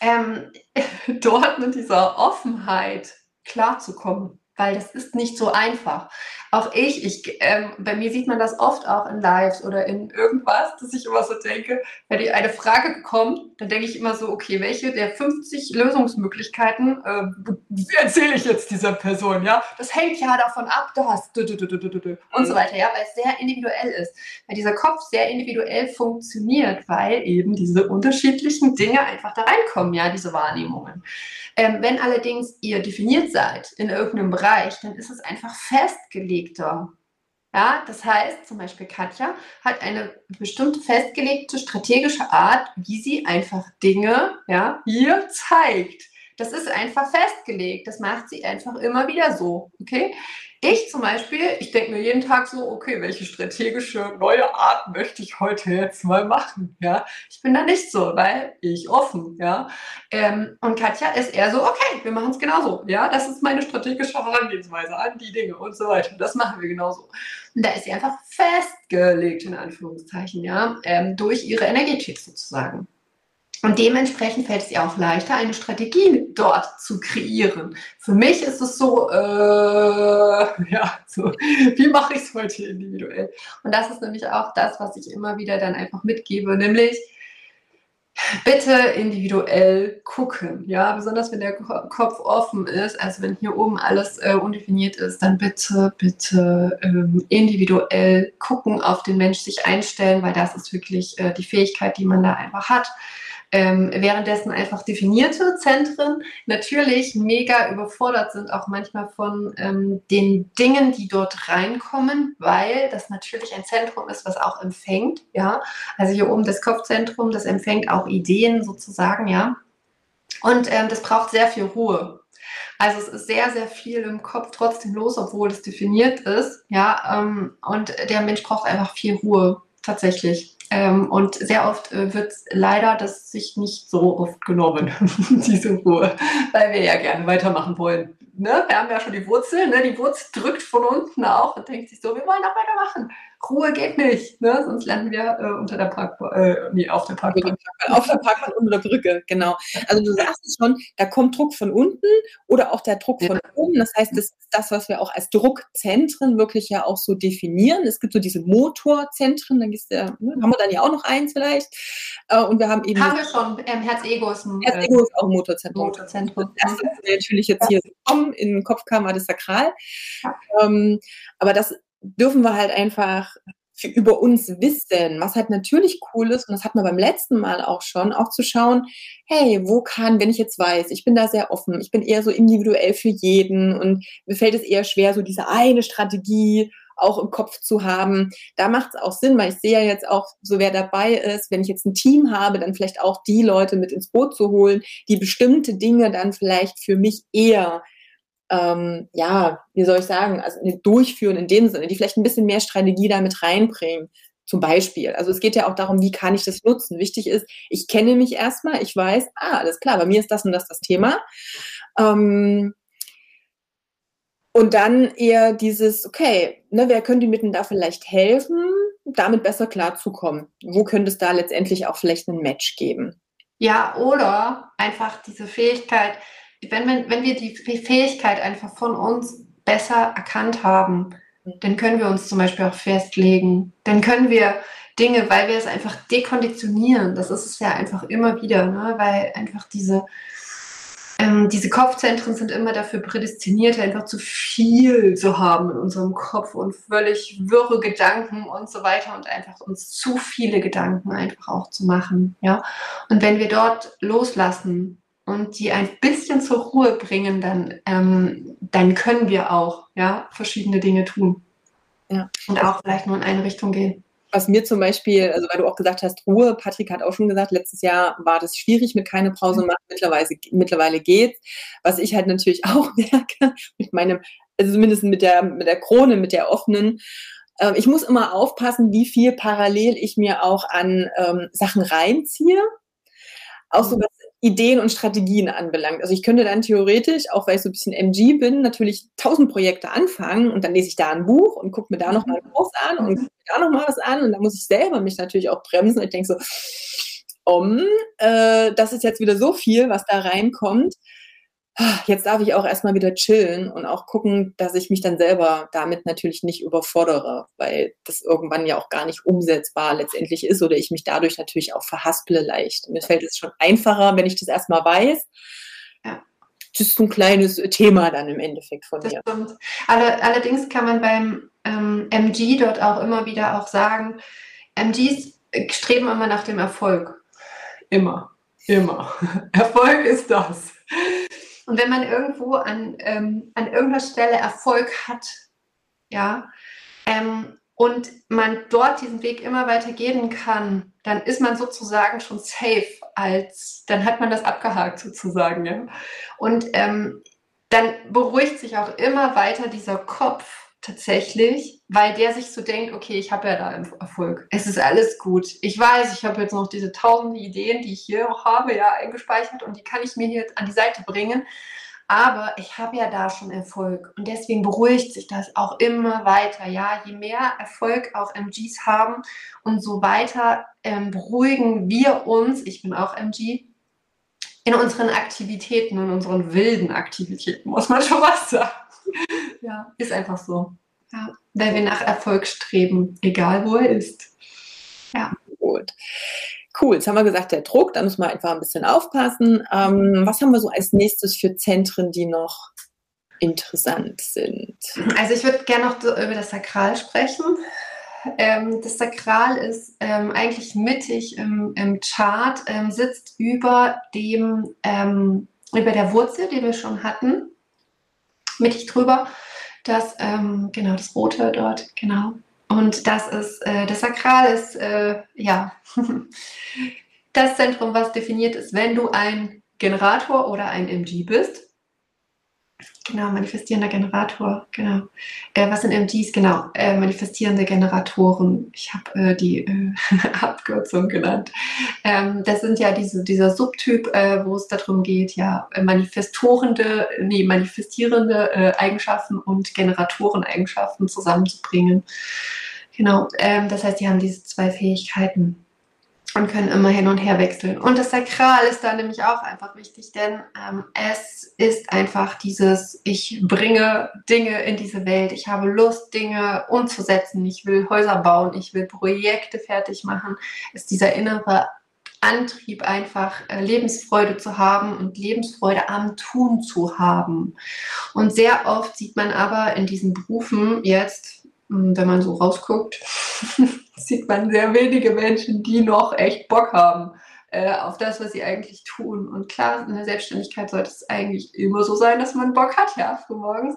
ähm, dort mit dieser Offenheit klarzukommen weil das ist nicht so einfach. Auch ich, ich ähm, bei mir sieht man das oft auch in Lives oder in irgendwas, dass ich immer so denke, wenn die eine Frage kommt, dann denke ich immer so, okay, welche der 50 Lösungsmöglichkeiten äh, erzähle ich jetzt dieser Person, ja? Das hängt ja davon ab, das und so weiter, ja, weil es sehr individuell ist, weil dieser Kopf sehr individuell funktioniert, weil eben diese unterschiedlichen Dinge einfach da reinkommen, ja, diese Wahrnehmungen. Ähm, wenn allerdings ihr definiert seid in irgendeinem Bereich, dann ist es einfach festgelegter. Ja, das heißt, zum Beispiel Katja hat eine bestimmte festgelegte strategische Art, wie sie einfach Dinge ja, hier zeigt. Das ist einfach festgelegt. Das macht sie einfach immer wieder so. Okay? Ich zum Beispiel, ich denke mir jeden Tag so, okay, welche strategische neue Art möchte ich heute jetzt mal machen? Ja, ich bin da nicht so, weil ich offen, ja. Ähm, und Katja ist eher so, okay, wir machen es genauso. Ja, das ist meine strategische Herangehensweise an die Dinge und so weiter. Das machen wir genauso. Und da ist sie einfach festgelegt, in Anführungszeichen, ja, ähm, durch ihre Energetik sozusagen. Und dementsprechend fällt es ihr auch leichter, eine Strategie dort zu kreieren. Für mich ist es so, äh, ja, so, wie mache ich es heute individuell? Und das ist nämlich auch das, was ich immer wieder dann einfach mitgebe, nämlich bitte individuell gucken. Ja, besonders wenn der Kopf offen ist, also wenn hier oben alles äh, undefiniert ist, dann bitte, bitte ähm, individuell gucken, auf den Mensch sich einstellen, weil das ist wirklich äh, die Fähigkeit, die man da einfach hat ähm, währenddessen einfach definierte Zentren natürlich mega überfordert sind, auch manchmal von ähm, den Dingen, die dort reinkommen, weil das natürlich ein Zentrum ist, was auch empfängt, ja. Also hier oben das Kopfzentrum, das empfängt auch Ideen sozusagen, ja. Und ähm, das braucht sehr viel Ruhe. Also es ist sehr, sehr viel im Kopf trotzdem los, obwohl es definiert ist. Ja, ähm, und der Mensch braucht einfach viel Ruhe tatsächlich. Ähm, und sehr oft äh, wird leider das sich nicht so oft genommen, diese Ruhe, weil wir ja gerne weitermachen wollen. Ne? Wir haben ja schon die Wurzel, ne? die Wurzel drückt von unten auch und denkt sich so, wir wollen noch weitermachen. Ruhe geht nicht, ne? sonst landen wir äh, unter der Parkbank, äh, nee, auf der Parkbank. Auf der Parkbank unter der Brücke, genau. Also du sagst es schon, da kommt Druck von unten oder auch der Druck von ja. oben. Das heißt, das ist das, was wir auch als Druckzentren wirklich ja auch so definieren. Es gibt so diese Motorzentren, dann gehst du, ne, haben wir dann ja auch noch eins vielleicht. Äh, und wir haben eben. Haben wir schon, ähm, Herz-Ego ist ein Herz-Ego ist auch ein Motorzentrum. Motorzentrum. Das ist natürlich jetzt hier gekommen, in den Kopf kam, war das Sakral. Ja. Ähm, aber das dürfen wir halt einfach über uns wissen, was halt natürlich cool ist, und das hat man beim letzten Mal auch schon, auch zu schauen, hey, wo kann, wenn ich jetzt weiß, ich bin da sehr offen, ich bin eher so individuell für jeden und mir fällt es eher schwer, so diese eine Strategie auch im Kopf zu haben. Da macht es auch Sinn, weil ich sehe ja jetzt auch, so wer dabei ist, wenn ich jetzt ein Team habe, dann vielleicht auch die Leute mit ins Boot zu holen, die bestimmte Dinge dann vielleicht für mich eher ähm, ja, wie soll ich sagen, also durchführen in dem Sinne, die vielleicht ein bisschen mehr Strategie damit reinbringen. Zum Beispiel. Also es geht ja auch darum, wie kann ich das nutzen. Wichtig ist, ich kenne mich erstmal, ich weiß, ah, alles klar, bei mir ist das und das das Thema. Ähm, und dann eher dieses, okay, ne, wer könnte mir denn da vielleicht helfen, damit besser klarzukommen? Wo könnte es da letztendlich auch vielleicht ein Match geben? Ja, oder einfach diese Fähigkeit, wenn, wenn, wenn wir die Fähigkeit einfach von uns besser erkannt haben, dann können wir uns zum Beispiel auch festlegen. Dann können wir Dinge, weil wir es einfach dekonditionieren. Das ist es ja einfach immer wieder, ne? weil einfach diese, ähm, diese Kopfzentren sind immer dafür prädestiniert, einfach zu viel zu haben in unserem Kopf und völlig wirre Gedanken und so weiter und einfach uns zu viele Gedanken einfach auch zu machen. Ja? Und wenn wir dort loslassen, und die ein bisschen zur Ruhe bringen, dann, ähm, dann können wir auch ja, verschiedene Dinge tun. Ja. Und auch vielleicht nur in eine Richtung gehen. Was mir zum Beispiel, also weil du auch gesagt hast, Ruhe, Patrick hat auch schon gesagt, letztes Jahr war das schwierig mit keine Pause machen, mittlerweile, mittlerweile geht's. Was ich halt natürlich auch merke, mit meinem, also zumindest mit der, mit der Krone, mit der offenen, äh, ich muss immer aufpassen, wie viel parallel ich mir auch an ähm, Sachen reinziehe. Auch so was Ideen und Strategien anbelangt. Also ich könnte dann theoretisch, auch weil ich so ein bisschen MG bin, natürlich tausend Projekte anfangen und dann lese ich da ein Buch und gucke mir da noch mal was an und gucke mir da noch mal was an und dann muss ich selber mich natürlich auch bremsen und ich denke so, um, äh, das ist jetzt wieder so viel, was da reinkommt jetzt darf ich auch erstmal wieder chillen und auch gucken, dass ich mich dann selber damit natürlich nicht überfordere, weil das irgendwann ja auch gar nicht umsetzbar letztendlich ist oder ich mich dadurch natürlich auch verhasple leicht. Mir fällt es schon einfacher, wenn ich das erstmal weiß. Ja. Das ist ein kleines Thema dann im Endeffekt von das mir. Stimmt. allerdings kann man beim ähm, MG dort auch immer wieder auch sagen, MGs streben immer nach dem Erfolg. Immer. Immer. Erfolg ist das. Und wenn man irgendwo an, ähm, an irgendeiner Stelle Erfolg hat, ja, ähm, und man dort diesen Weg immer weiter gehen kann, dann ist man sozusagen schon safe als, dann hat man das abgehakt sozusagen, ja. Und ähm, dann beruhigt sich auch immer weiter dieser Kopf, tatsächlich, weil der sich so denkt, okay, ich habe ja da Erfolg. Es ist alles gut. Ich weiß, ich habe jetzt noch diese tausende Ideen, die ich hier auch habe, ja, eingespeichert und die kann ich mir hier an die Seite bringen. Aber ich habe ja da schon Erfolg und deswegen beruhigt sich das auch immer weiter. Ja, je mehr Erfolg auch MGs haben und so weiter ähm, beruhigen wir uns, ich bin auch MG, in unseren Aktivitäten, in unseren wilden Aktivitäten, muss man schon was sagen. Ja, ist einfach so. Ja, weil wir nach Erfolg streben, egal wo er ist. Ja. Gut. Cool, jetzt haben wir gesagt, der Druck, da müssen wir einfach ein bisschen aufpassen. Ähm, was haben wir so als nächstes für Zentren, die noch interessant sind? Also ich würde gerne noch über das Sakral sprechen. Ähm, das Sakral ist ähm, eigentlich mittig im, im Chart, ähm, sitzt über dem, ähm, über der Wurzel, die wir schon hatten mittig drüber. Das, ähm, genau, das Rote dort, genau. Und das ist, äh, das Sakral ist, äh, ja, das Zentrum, was definiert ist, wenn du ein Generator oder ein MG bist. Genau, manifestierender Generator, genau. Äh, was sind MGs? Genau, äh, manifestierende Generatoren. Ich habe äh, die äh, Abkürzung genannt. Ähm, das sind ja diese, dieser Subtyp, äh, wo es darum geht, ja, manifestorende, nee, manifestierende äh, Eigenschaften und Generatoreneigenschaften zusammenzubringen. Genau, ähm, das heißt, die haben diese zwei Fähigkeiten und können immer hin und her wechseln. Und das Sakral ist da nämlich auch einfach wichtig, denn ähm, es ist einfach dieses, ich bringe Dinge in diese Welt, ich habe Lust, Dinge umzusetzen, ich will Häuser bauen, ich will Projekte fertig machen, ist dieser innere Antrieb einfach äh, Lebensfreude zu haben und Lebensfreude am Tun zu haben. Und sehr oft sieht man aber in diesen Berufen jetzt, hm, wenn man so rausguckt, sieht man sehr wenige Menschen, die noch echt Bock haben äh, auf das, was sie eigentlich tun. Und klar, in der Selbstständigkeit sollte es eigentlich immer so sein, dass man Bock hat, ja, frühmorgens.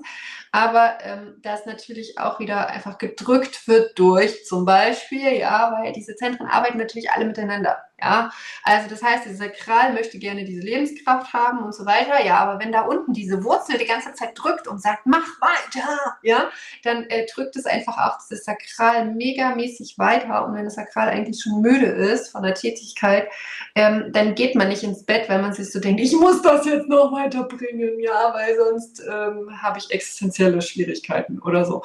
Aber ähm, das natürlich auch wieder einfach gedrückt wird durch zum Beispiel, ja, weil diese Zentren arbeiten natürlich alle miteinander. Ja, also das heißt, dieser Kral möchte gerne diese Lebenskraft haben und so weiter. Ja, aber wenn da unten diese Wurzel die ganze Zeit drückt und sagt, mach weiter, ja, dann äh, drückt es einfach auch dieses Sakral megamäßig weiter. Und wenn das Sakral eigentlich schon müde ist von der Tätigkeit, ähm, dann geht man nicht ins Bett, weil man sich so denkt, ich muss das jetzt noch weiterbringen, ja, weil sonst ähm, habe ich existenzielle Schwierigkeiten oder so.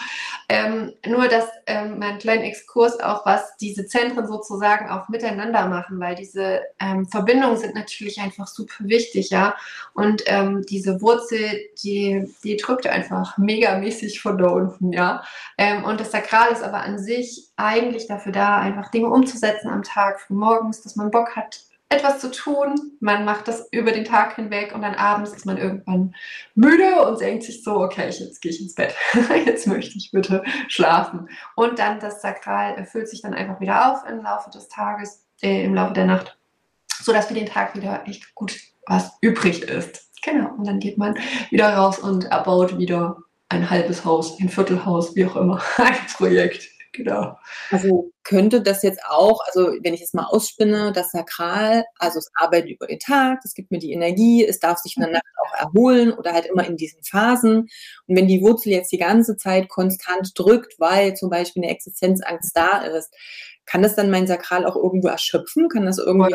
Ähm, nur, dass ähm, mein kleiner Exkurs auch, was diese Zentren sozusagen auch miteinander machen, weil diese ähm, Verbindungen sind natürlich einfach super wichtig, ja. Und ähm, diese Wurzel, die, die drückt einfach megamäßig von da unten, ja. Ähm, und das Sakral ist aber an sich eigentlich dafür da, einfach Dinge umzusetzen am Tag, früh morgens, dass man Bock hat, etwas zu tun. Man macht das über den Tag hinweg und dann abends ist man irgendwann müde und denkt sich so, okay, jetzt gehe ich ins Bett. jetzt möchte ich bitte schlafen. Und dann das Sakral füllt sich dann einfach wieder auf im Laufe des Tages äh, im Laufe der Nacht, sodass für den Tag wieder echt gut was übrig ist. Genau, und dann geht man wieder raus und erbaut wieder ein halbes Haus, ein Viertelhaus, wie auch immer, ein Projekt. Genau. Also könnte das jetzt auch, also wenn ich es mal ausspinne, das Sakral, also es arbeitet über den Tag, es gibt mir die Energie, es darf sich in der Nacht auch erholen oder halt immer in diesen Phasen. Und wenn die Wurzel jetzt die ganze Zeit konstant drückt, weil zum Beispiel eine Existenzangst da ist, kann das dann mein Sakral auch irgendwo erschöpfen? Kann das irgendwie,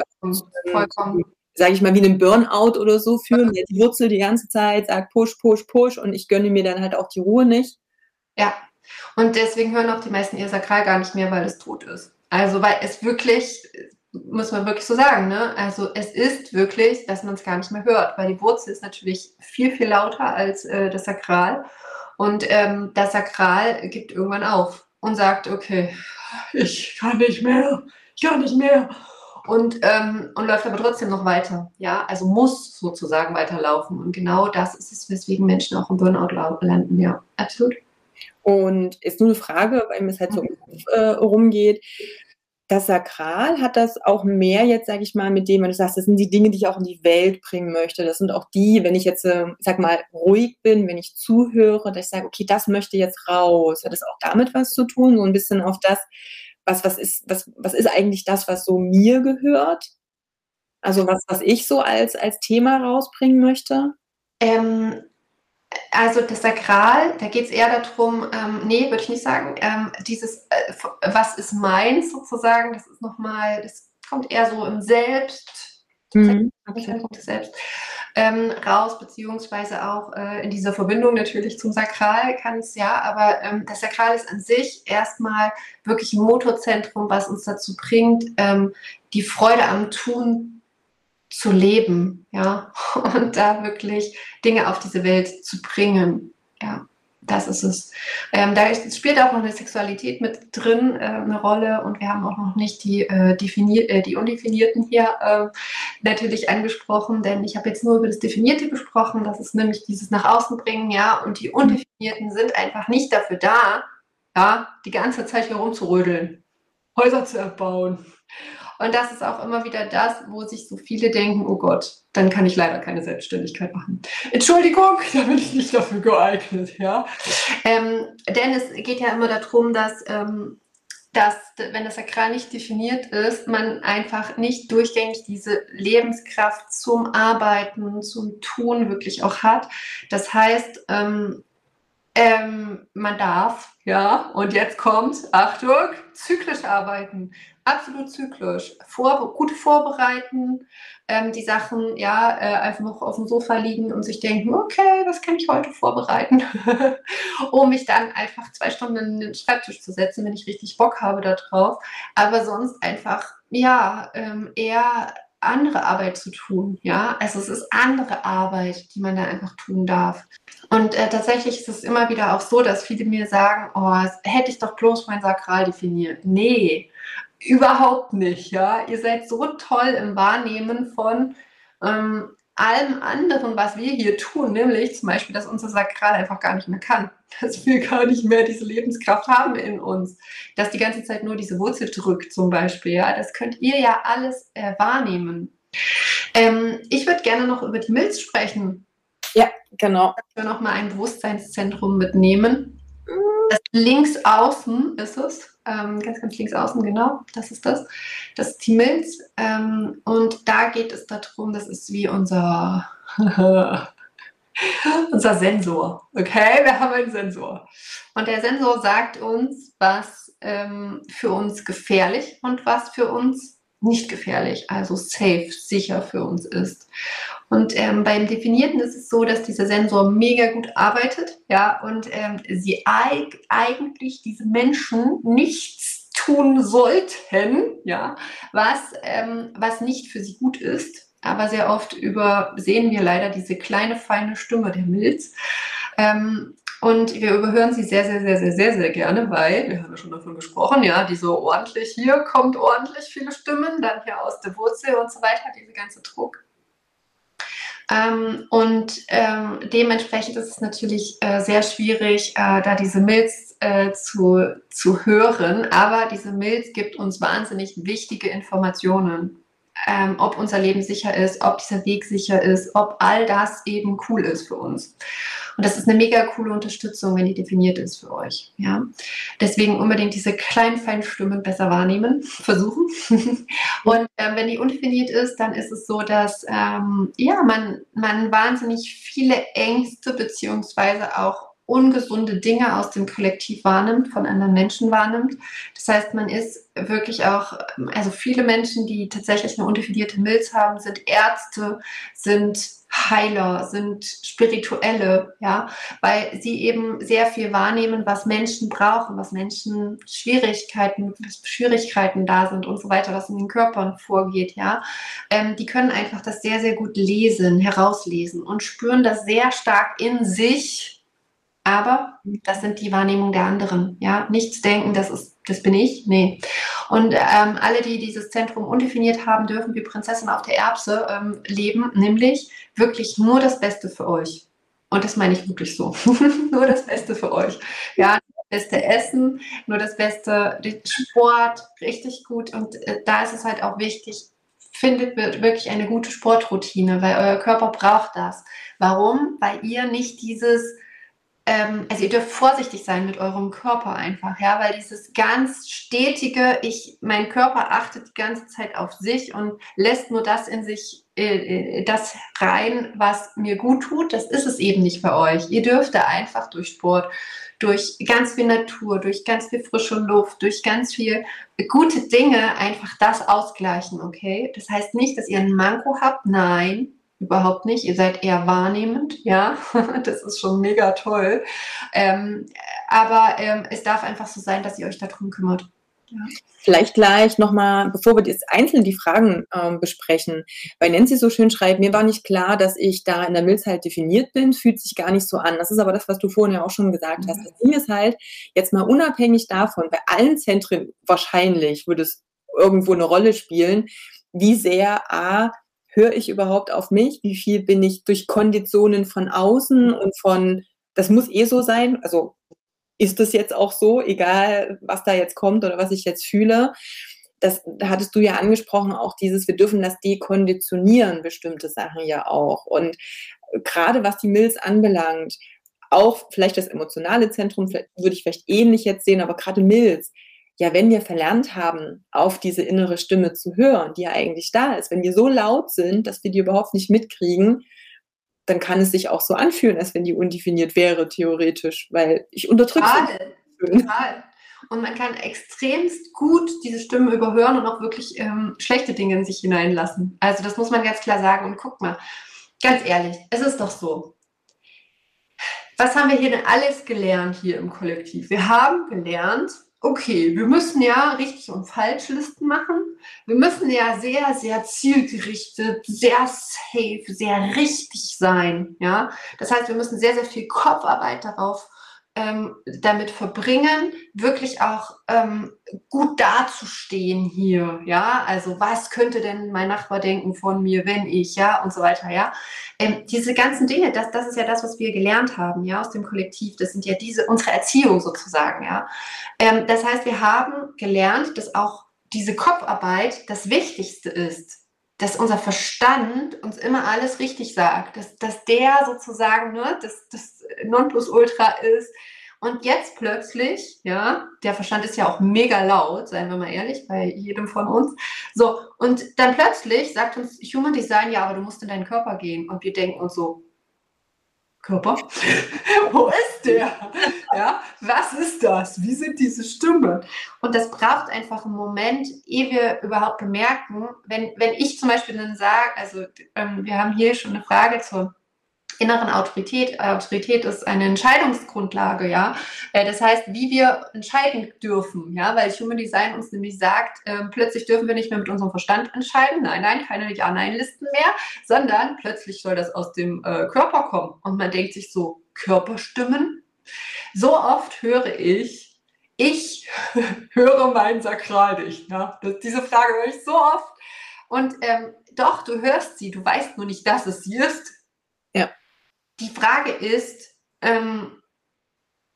vollkommen, sage ich mal, wie einen Burnout oder so führen? Ja. Die Wurzel die ganze Zeit sagt Push, Push, Push und ich gönne mir dann halt auch die Ruhe nicht. Ja, und deswegen hören auch die meisten ihr Sakral gar nicht mehr, weil es tot ist. Also, weil es wirklich, muss man wirklich so sagen, ne? Also, es ist wirklich, dass man es gar nicht mehr hört, weil die Wurzel ist natürlich viel, viel lauter als äh, das Sakral. Und ähm, das Sakral gibt irgendwann auf und sagt, okay, ich kann nicht mehr, ich kann nicht mehr. Und, ähm, und läuft aber trotzdem noch weiter. Ja, also muss sozusagen weiterlaufen. Und genau das ist es, weswegen Menschen auch im Burnout landen. Ja, absolut. Und ist nur eine Frage, weil mir es halt so im Kopf äh, rumgeht. Das Sakral hat das auch mehr jetzt, sage ich mal, mit dem, wenn du sagst, das sind die Dinge, die ich auch in die Welt bringen möchte. Das sind auch die, wenn ich jetzt, äh, sag mal, ruhig bin, wenn ich zuhöre, dass ich sage, okay, das möchte jetzt raus. Hat das auch damit was zu tun? So ein bisschen auf das, was, was ist, was, was ist eigentlich das, was so mir gehört? Also was, was ich so als, als Thema rausbringen möchte? Ähm, also das Sakral, da geht es eher darum, ähm, nee, würde ich nicht sagen, ähm, dieses, äh, was ist meins sozusagen, das ist nochmal, das kommt eher so im Selbst, mhm. Selbst ähm, raus, beziehungsweise auch äh, in dieser Verbindung natürlich zum Sakral kann es ja, aber ähm, das Sakral ist an sich erstmal wirklich ein Motorzentrum, was uns dazu bringt, ähm, die Freude am Tun zu leben, ja, und da wirklich Dinge auf diese Welt zu bringen, ja, das ist es. Ähm, da spielt auch noch eine Sexualität mit drin äh, eine Rolle und wir haben auch noch nicht die, äh, definier äh, die Undefinierten hier äh, natürlich angesprochen, denn ich habe jetzt nur über das Definierte gesprochen, das ist nämlich dieses nach außen bringen, ja, und die Undefinierten sind einfach nicht dafür da, ja, die ganze Zeit hier rumzurödeln, Häuser zu erbauen und das ist auch immer wieder das, wo sich so viele denken, oh Gott, dann kann ich leider keine Selbstständigkeit machen. Entschuldigung, da bin ich nicht dafür geeignet, ja. Ähm, denn es geht ja immer darum, dass ähm, dass, wenn das Sakral nicht definiert ist, man einfach nicht durchgängig diese Lebenskraft zum Arbeiten, zum Tun wirklich auch hat. Das heißt, ähm, ähm, man darf, ja, und jetzt kommt, Achtung, zyklisch arbeiten. Absolut zyklisch. Vor, gut vorbereiten, ähm, die Sachen, ja, äh, einfach noch auf dem Sofa liegen und sich denken, okay, was kann ich heute vorbereiten? um mich dann einfach zwei Stunden in den Schreibtisch zu setzen, wenn ich richtig Bock habe darauf. Aber sonst einfach, ja, ähm, eher andere Arbeit zu tun. Ja, also es ist andere Arbeit, die man da einfach tun darf. Und äh, tatsächlich ist es immer wieder auch so, dass viele mir sagen, oh, hätte ich doch bloß mein Sakral definiert. Nee, überhaupt nicht. Ja, ihr seid so toll im Wahrnehmen von ähm, allem anderen, was wir hier tun, nämlich zum Beispiel, dass unser Sakral einfach gar nicht mehr kann, dass wir gar nicht mehr diese Lebenskraft haben in uns, dass die ganze Zeit nur diese Wurzel drückt zum Beispiel. Ja, das könnt ihr ja alles äh, wahrnehmen. Ähm, ich würde gerne noch über die Milz sprechen. Ja, genau. Ich noch mal ein Bewusstseinszentrum mitnehmen. Das links außen ist es, ähm, ganz, ganz links außen, genau, das ist das. Das ist die Milz. Ähm, und da geht es darum, das ist wie unser, unser Sensor. Okay, wir haben einen Sensor. Und der Sensor sagt uns, was ähm, für uns gefährlich und was für uns nicht gefährlich, also safe, sicher für uns ist. Und ähm, beim Definierten ist es so, dass dieser Sensor mega gut arbeitet, ja, und ähm, sie eig eigentlich diese Menschen nichts tun sollten, ja, was, ähm, was nicht für sie gut ist. Aber sehr oft übersehen wir leider diese kleine, feine Stimme der Milz. Ähm, und wir überhören sie sehr, sehr, sehr, sehr, sehr, sehr gerne, weil, wir haben ja schon davon gesprochen, ja, die so ordentlich, hier kommt ordentlich viele Stimmen, dann hier aus der Wurzel und so weiter, diese ganze Druck. Ähm, und ähm, dementsprechend ist es natürlich äh, sehr schwierig, äh, da diese Milz äh, zu, zu hören. Aber diese Milz gibt uns wahnsinnig wichtige Informationen. Ähm, ob unser Leben sicher ist, ob dieser Weg sicher ist, ob all das eben cool ist für uns. Und das ist eine mega coole Unterstützung, wenn die definiert ist für euch. Ja? Deswegen unbedingt diese kleinen, feinen Stimmen besser wahrnehmen, versuchen. Und ähm, wenn die undefiniert ist, dann ist es so, dass ähm, ja, man, man wahnsinnig viele Ängste beziehungsweise auch ungesunde Dinge aus dem Kollektiv wahrnimmt, von anderen Menschen wahrnimmt. Das heißt, man ist wirklich auch, also viele Menschen, die tatsächlich eine undefinierte Milz haben, sind Ärzte, sind Heiler, sind Spirituelle, ja, weil sie eben sehr viel wahrnehmen, was Menschen brauchen, was Menschen Schwierigkeiten, Schwierigkeiten da sind und so weiter, was in den Körpern vorgeht, ja. Ähm, die können einfach das sehr, sehr gut lesen, herauslesen und spüren das sehr stark in sich, aber das sind die Wahrnehmungen der anderen. Ja, nichts denken, das ist, das bin ich. Nee. Und ähm, alle, die dieses Zentrum undefiniert haben, dürfen wie Prinzessin auf der Erbse ähm, leben, nämlich wirklich nur das Beste für euch. Und das meine ich wirklich so. nur das Beste für euch. Ja, das beste Essen, nur das beste Sport, richtig gut. Und äh, da ist es halt auch wichtig, findet wirklich eine gute Sportroutine, weil euer Körper braucht das. Warum? Weil ihr nicht dieses ähm, also ihr dürft vorsichtig sein mit eurem Körper einfach, ja, weil dieses ganz stetige, ich, mein Körper achtet die ganze Zeit auf sich und lässt nur das in sich, äh, äh, das rein, was mir gut tut, das ist es eben nicht bei euch. Ihr dürft da einfach durch Sport, durch ganz viel Natur, durch ganz viel frische Luft, durch ganz viel gute Dinge einfach das ausgleichen, okay? Das heißt nicht, dass ihr einen Manko habt, nein, überhaupt nicht. Ihr seid eher wahrnehmend, ja. das ist schon mega toll. Ähm, aber ähm, es darf einfach so sein, dass ihr euch darum kümmert. Ja. Vielleicht gleich nochmal, bevor wir jetzt einzeln die Fragen ähm, besprechen, weil Nancy so schön schreibt, mir war nicht klar, dass ich da in der Milz halt definiert bin, fühlt sich gar nicht so an. Das ist aber das, was du vorhin ja auch schon gesagt hast. Das Ding ist halt, jetzt mal unabhängig davon, bei allen Zentren wahrscheinlich würde es irgendwo eine Rolle spielen, wie sehr A, höre ich überhaupt auf mich? Wie viel bin ich durch Konditionen von außen und von, das muss eh so sein, also ist das jetzt auch so, egal was da jetzt kommt oder was ich jetzt fühle. Das da hattest du ja angesprochen, auch dieses, wir dürfen das dekonditionieren, bestimmte Sachen ja auch. Und gerade was die Milz anbelangt, auch vielleicht das emotionale Zentrum, würde ich vielleicht ähnlich jetzt sehen, aber gerade Milz, ja, wenn wir verlernt haben, auf diese innere Stimme zu hören, die ja eigentlich da ist, wenn wir so laut sind, dass wir die überhaupt nicht mitkriegen, dann kann es sich auch so anfühlen, als wenn die undefiniert wäre, theoretisch, weil ich unterdrücke sie. Total. Und man kann extremst gut diese Stimmen überhören und auch wirklich ähm, schlechte Dinge in sich hineinlassen. Also das muss man ganz klar sagen. Und guck mal, ganz ehrlich, es ist doch so. Was haben wir hier denn alles gelernt hier im Kollektiv? Wir haben gelernt, okay, wir müssen ja richtig und falsch Listen machen. Wir müssen ja sehr, sehr zielgerichtet, sehr safe, sehr richtig sein. Ja, das heißt, wir müssen sehr, sehr viel Kopfarbeit darauf ähm, damit verbringen, wirklich auch ähm, gut dazustehen hier, ja, also was könnte denn mein Nachbar denken von mir, wenn ich, ja, und so weiter, ja. Ähm, diese ganzen Dinge, das, das ist ja das, was wir gelernt haben, ja, aus dem Kollektiv, das sind ja diese, unsere Erziehung sozusagen, ja. Ähm, das heißt, wir haben gelernt, dass auch diese Kopfarbeit das Wichtigste ist, dass unser Verstand uns immer alles richtig sagt, dass, dass der sozusagen ne, das, das Nonplusultra ist. Und jetzt plötzlich, ja, der Verstand ist ja auch mega laut, seien wir mal ehrlich, bei jedem von uns. So, und dann plötzlich sagt uns Human Design, ja, aber du musst in deinen Körper gehen. Und wir denken uns so, Körper? Wo ist der? Ja, was ist das? Wie sind diese Stimmen? Und das braucht einfach einen Moment, ehe wir überhaupt bemerken, wenn, wenn ich zum Beispiel dann sage, also ähm, wir haben hier schon eine Frage zur inneren Autorität. Autorität ist eine Entscheidungsgrundlage, ja. Äh, das heißt, wie wir entscheiden dürfen, ja, weil Human Design uns nämlich sagt, äh, plötzlich dürfen wir nicht mehr mit unserem Verstand entscheiden. Nein, nein, keine Ja-Nein-Listen mehr, sondern plötzlich soll das aus dem äh, Körper kommen. Und man denkt sich so, Körperstimmen? So oft höre ich, ich höre mein Sakral nicht. Ja? Das, diese Frage höre ich so oft. Und ähm, doch, du hörst sie, du weißt nur nicht, dass es sie ist. Die Frage ist, ähm,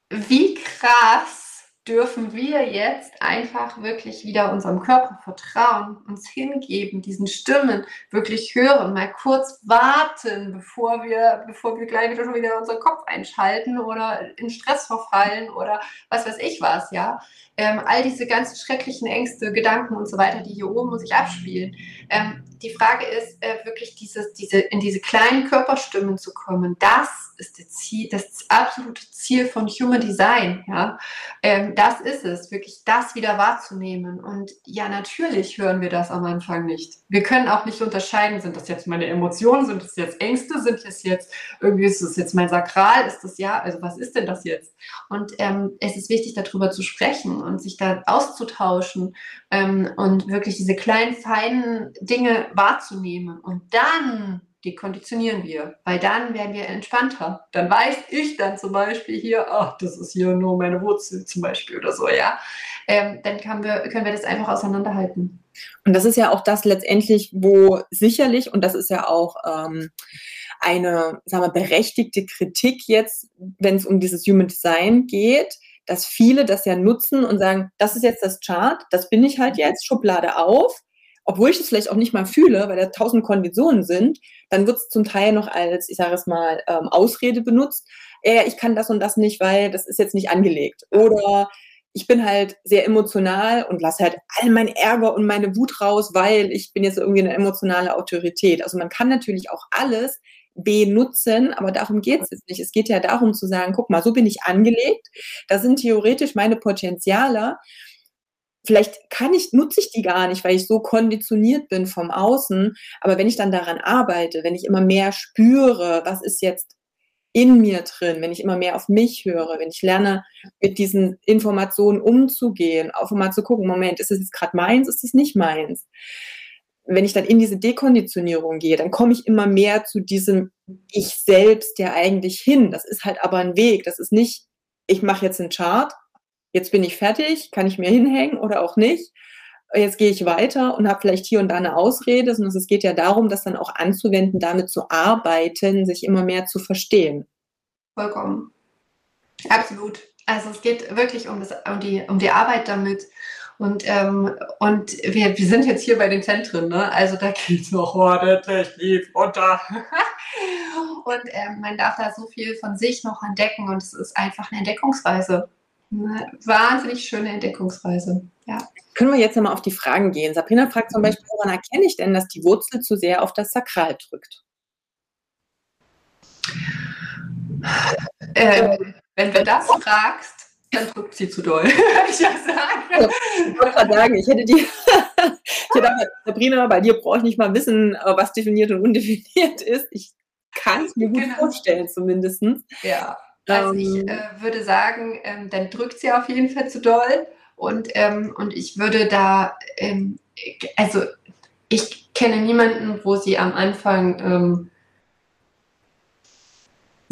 wie krass dürfen wir jetzt einfach wirklich wieder unserem Körper vertrauen, uns hingeben, diesen Stimmen wirklich hören, mal kurz warten, bevor wir, bevor wir gleich wieder schon wieder unseren Kopf einschalten oder in Stress verfallen oder was weiß ich was, ja. Ähm, all diese ganzen schrecklichen Ängste, Gedanken und so weiter, die hier oben sich abspielen. Ähm, die Frage ist äh, wirklich dieses, diese, in diese kleinen Körperstimmen zu kommen. Das ist das, Ziel, das absolute Ziel von Human Design. Ja? Ähm, das ist es, wirklich das wieder wahrzunehmen. Und ja, natürlich hören wir das am Anfang nicht. Wir können auch nicht unterscheiden, sind das jetzt meine Emotionen, sind das jetzt Ängste, sind das jetzt irgendwie ist das jetzt mein Sakral, ist das ja, also was ist denn das jetzt? Und ähm, es ist wichtig, darüber zu sprechen und sich da auszutauschen ähm, und wirklich diese kleinen, feinen Dinge wahrzunehmen. Und dann dekonditionieren wir, weil dann werden wir entspannter. Dann weiß ich dann zum Beispiel hier, ach, das ist hier nur meine Wurzel zum Beispiel oder so, ja. Ähm, dann können wir, können wir das einfach auseinanderhalten. Und das ist ja auch das letztendlich, wo sicherlich, und das ist ja auch ähm, eine, sagen wir, berechtigte Kritik jetzt, wenn es um dieses Human Design geht, dass viele das ja nutzen und sagen, das ist jetzt das Chart, das bin ich halt jetzt, Schublade auf, obwohl ich es vielleicht auch nicht mal fühle, weil da tausend Konditionen sind, dann wird es zum Teil noch als, ich sage es mal, ähm, Ausrede benutzt. Äh, ich kann das und das nicht, weil das ist jetzt nicht angelegt. Oder ich bin halt sehr emotional und lasse halt all mein Ärger und meine Wut raus, weil ich bin jetzt irgendwie eine emotionale Autorität. Also man kann natürlich auch alles benutzen, aber darum geht es jetzt nicht. Es geht ja darum zu sagen, guck mal, so bin ich angelegt, da sind theoretisch meine Potenziale. Vielleicht kann ich, nutze ich die gar nicht, weil ich so konditioniert bin vom Außen. Aber wenn ich dann daran arbeite, wenn ich immer mehr spüre, was ist jetzt in mir drin, wenn ich immer mehr auf mich höre, wenn ich lerne, mit diesen Informationen umzugehen, auch mal zu gucken, Moment, ist es jetzt gerade meins, ist es nicht meins? Wenn ich dann in diese Dekonditionierung gehe, dann komme ich immer mehr zu diesem Ich selbst ja eigentlich hin. Das ist halt aber ein Weg. Das ist nicht, ich mache jetzt einen Chart, jetzt bin ich fertig, kann ich mir hinhängen oder auch nicht. Jetzt gehe ich weiter und habe vielleicht hier und da eine Ausrede, sondern es geht ja darum, das dann auch anzuwenden, damit zu arbeiten, sich immer mehr zu verstehen. Vollkommen. Absolut. Also es geht wirklich um, das, um, die, um die Arbeit damit und, ähm, und wir, wir sind jetzt hier bei den Zentren, ne? also da geht es noch ordentlich runter. und ähm, man darf da so viel von sich noch entdecken und es ist einfach eine Entdeckungsreise. Eine wahnsinnig schöne Entdeckungsreise. Ja. Können wir jetzt nochmal auf die Fragen gehen? Sabrina fragt zum Beispiel, woran erkenne ich denn, dass die Wurzel zu sehr auf das Sakral drückt? Ähm, wenn du das fragst, dann drückt sie zu doll, ich ja sagen. Ich wollte gerade sagen, ich hätte die, ich hätte auch, Sabrina, bei dir brauche ich nicht mal wissen, äh, was definiert und undefiniert ist. Ich kann es mir gut genau. vorstellen, zumindest. Ja, also ähm, ich äh, würde sagen, ähm, dann drückt sie auf jeden Fall zu doll. Und, ähm, und ich würde da, ähm, also ich kenne niemanden, wo sie am Anfang ähm,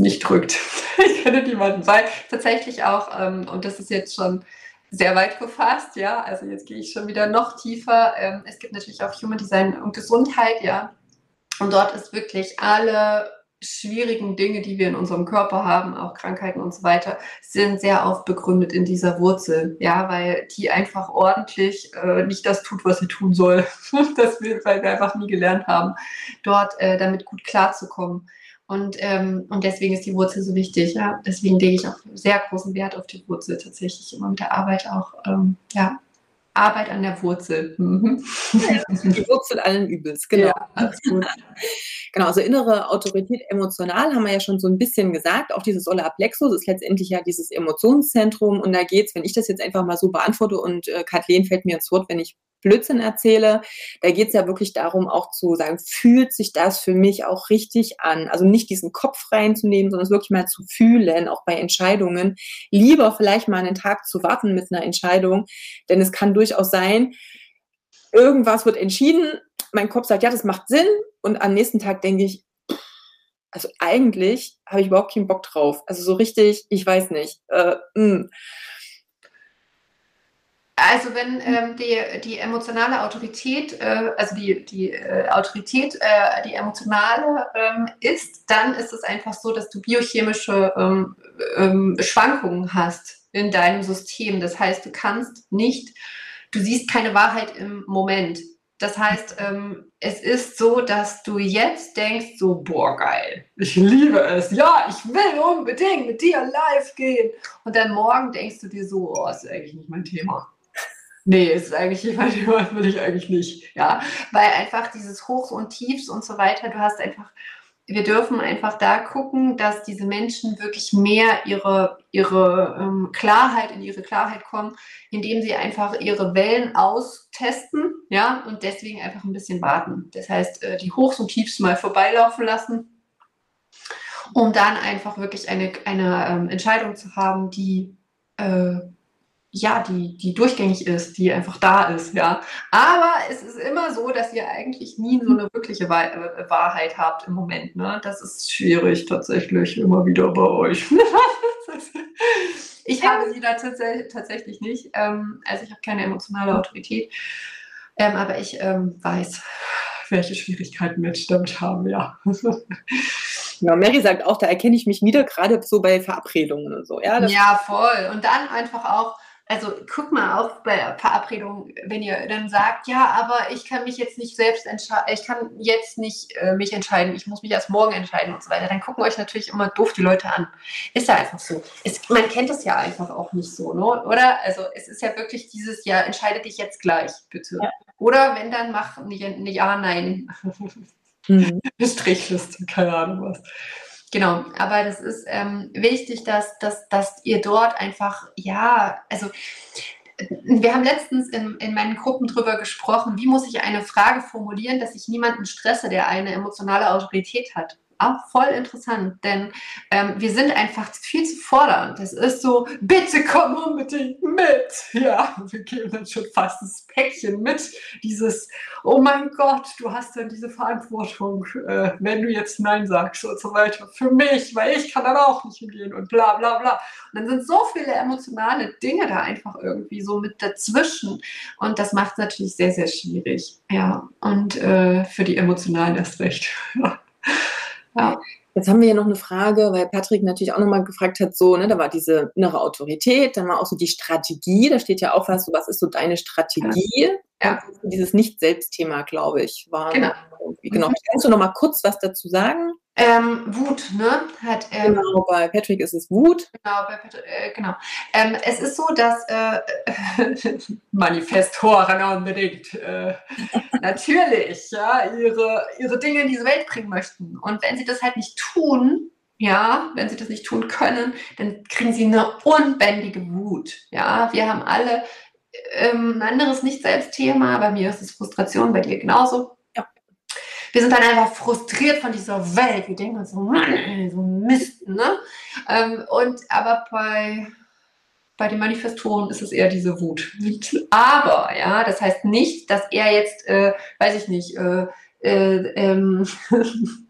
nicht drückt. ich kenne niemanden, weil tatsächlich auch, ähm, und das ist jetzt schon sehr weit gefasst, ja, also jetzt gehe ich schon wieder noch tiefer. Ähm, es gibt natürlich auch Human Design und Gesundheit, ja. Und dort ist wirklich alle schwierigen Dinge, die wir in unserem Körper haben, auch Krankheiten und so weiter, sind sehr oft begründet in dieser Wurzel, ja, weil die einfach ordentlich äh, nicht das tut, was sie tun soll, das wir, weil wir einfach nie gelernt haben, dort äh, damit gut klarzukommen. Und, ähm, und deswegen ist die Wurzel so wichtig. Ja? Deswegen lege ich auch sehr großen Wert auf die Wurzel tatsächlich immer mit der Arbeit auch. Ähm, ja, Arbeit an der Wurzel. Mhm. die Wurzel allen Übels, genau. Ja, absolut. genau, also innere Autorität emotional haben wir ja schon so ein bisschen gesagt. Auch dieses Solarplexus ist letztendlich ja dieses Emotionszentrum. Und da geht es, wenn ich das jetzt einfach mal so beantworte und äh, Kathleen fällt mir ins Wort, wenn ich Blödsinn erzähle. Da geht es ja wirklich darum, auch zu sagen, fühlt sich das für mich auch richtig an? Also nicht diesen Kopf reinzunehmen, sondern es wirklich mal zu fühlen, auch bei Entscheidungen. Lieber vielleicht mal einen Tag zu warten mit einer Entscheidung, denn es kann durchaus sein, irgendwas wird entschieden, mein Kopf sagt, ja, das macht Sinn und am nächsten Tag denke ich, also eigentlich habe ich überhaupt keinen Bock drauf. Also so richtig, ich weiß nicht. Äh, hm. Also wenn ähm, die, die emotionale Autorität, äh, also die, die äh, Autorität, äh, die emotionale ähm, ist, dann ist es einfach so, dass du biochemische ähm, ähm, Schwankungen hast in deinem System. Das heißt, du kannst nicht, du siehst keine Wahrheit im Moment. Das heißt, ähm, es ist so, dass du jetzt denkst, so, boah, geil, ich liebe es, ja, ich will unbedingt mit dir live gehen. Und dann morgen denkst du dir so, oh, ist eigentlich nicht mein Thema. Nee, ist eigentlich jemand, will ich eigentlich nicht. Ja, weil einfach dieses Hochs und Tiefs und so weiter, du hast einfach, wir dürfen einfach da gucken, dass diese Menschen wirklich mehr ihre, ihre ähm, Klarheit, in ihre Klarheit kommen, indem sie einfach ihre Wellen austesten, ja, und deswegen einfach ein bisschen warten. Das heißt, äh, die Hochs und Tiefs mal vorbeilaufen lassen, um dann einfach wirklich eine, eine ähm, Entscheidung zu haben, die äh, ja, die, die durchgängig ist, die einfach da ist, ja. Aber es ist immer so, dass ihr eigentlich nie so eine wirkliche äh, Wahrheit habt im Moment, ne? Das ist schwierig tatsächlich immer wieder bei euch. ich habe sie da tatsächlich nicht. Ähm, also ich habe keine emotionale Autorität. Ähm, aber ich ähm, weiß, welche Schwierigkeiten Menschen damit haben, ja. Ja, Mary sagt auch, da erkenne ich mich wieder, gerade so bei Verabredungen und so. Ja, ja voll. Und dann einfach auch, also guck mal auch bei Verabredungen, wenn ihr dann sagt, ja, aber ich kann mich jetzt nicht selbst entscheiden, ich kann jetzt nicht äh, mich entscheiden, ich muss mich erst morgen entscheiden und so weiter, dann gucken euch natürlich immer doof die Leute an. Ist ja einfach so. Es, man kennt es ja einfach auch nicht so, ne? oder? Also es ist ja wirklich dieses, ja, entscheide dich jetzt gleich, bitte. Ja. Oder wenn dann mach ein Ja, Nein. Mhm. Strichliste, keine Ahnung was. Genau, aber das ist ähm, wichtig, dass, dass, dass ihr dort einfach, ja, also wir haben letztens in, in meinen Gruppen drüber gesprochen, wie muss ich eine Frage formulieren, dass ich niemanden stresse, der eine emotionale Autorität hat auch voll interessant, denn ähm, wir sind einfach viel zu fordernd. Das ist so, bitte komm unbedingt mit. Ja, wir geben dann schon fast das Päckchen mit. Dieses, oh mein Gott, du hast dann diese Verantwortung, äh, wenn du jetzt Nein sagst und so weiter, für mich, weil ich kann dann auch nicht hingehen und bla bla bla. Und dann sind so viele emotionale Dinge da einfach irgendwie so mit dazwischen. Und das macht es natürlich sehr, sehr schwierig. Ja, und äh, für die Emotionalen erst recht. Ja. Jetzt haben wir hier noch eine Frage, weil Patrick natürlich auch nochmal gefragt hat, so, ne, da war diese innere Autorität, dann war auch so die Strategie, da steht ja auch was, so, was ist so deine Strategie? Ja. Dieses Nicht-Selbst-Thema, glaube ich, war genau. Genau. Kannst du nochmal kurz was dazu sagen? Ähm, Wut, ne? Hat, ähm, genau, bei Patrick ist es Wut. Genau, bei Patrick, äh, genau. Ähm, es ist so, dass äh, Manifestoren unbedingt äh, natürlich ja, ihre, ihre Dinge in diese Welt bringen möchten. Und wenn sie das halt nicht tun, ja, wenn sie das nicht tun können, dann kriegen sie eine unbändige Wut. Ja, wir haben alle ähm, ein anderes Nicht-Selbst-Thema. Bei mir ist es Frustration, bei dir genauso wir sind dann einfach frustriert von dieser Welt. Wir denken uns so, Mann, ey, so Mist, ne? Ähm, und aber bei, bei den Manifestoren ist es eher diese Wut. Aber, ja, das heißt nicht, dass er jetzt, äh, weiß ich nicht, äh, äh, ähm,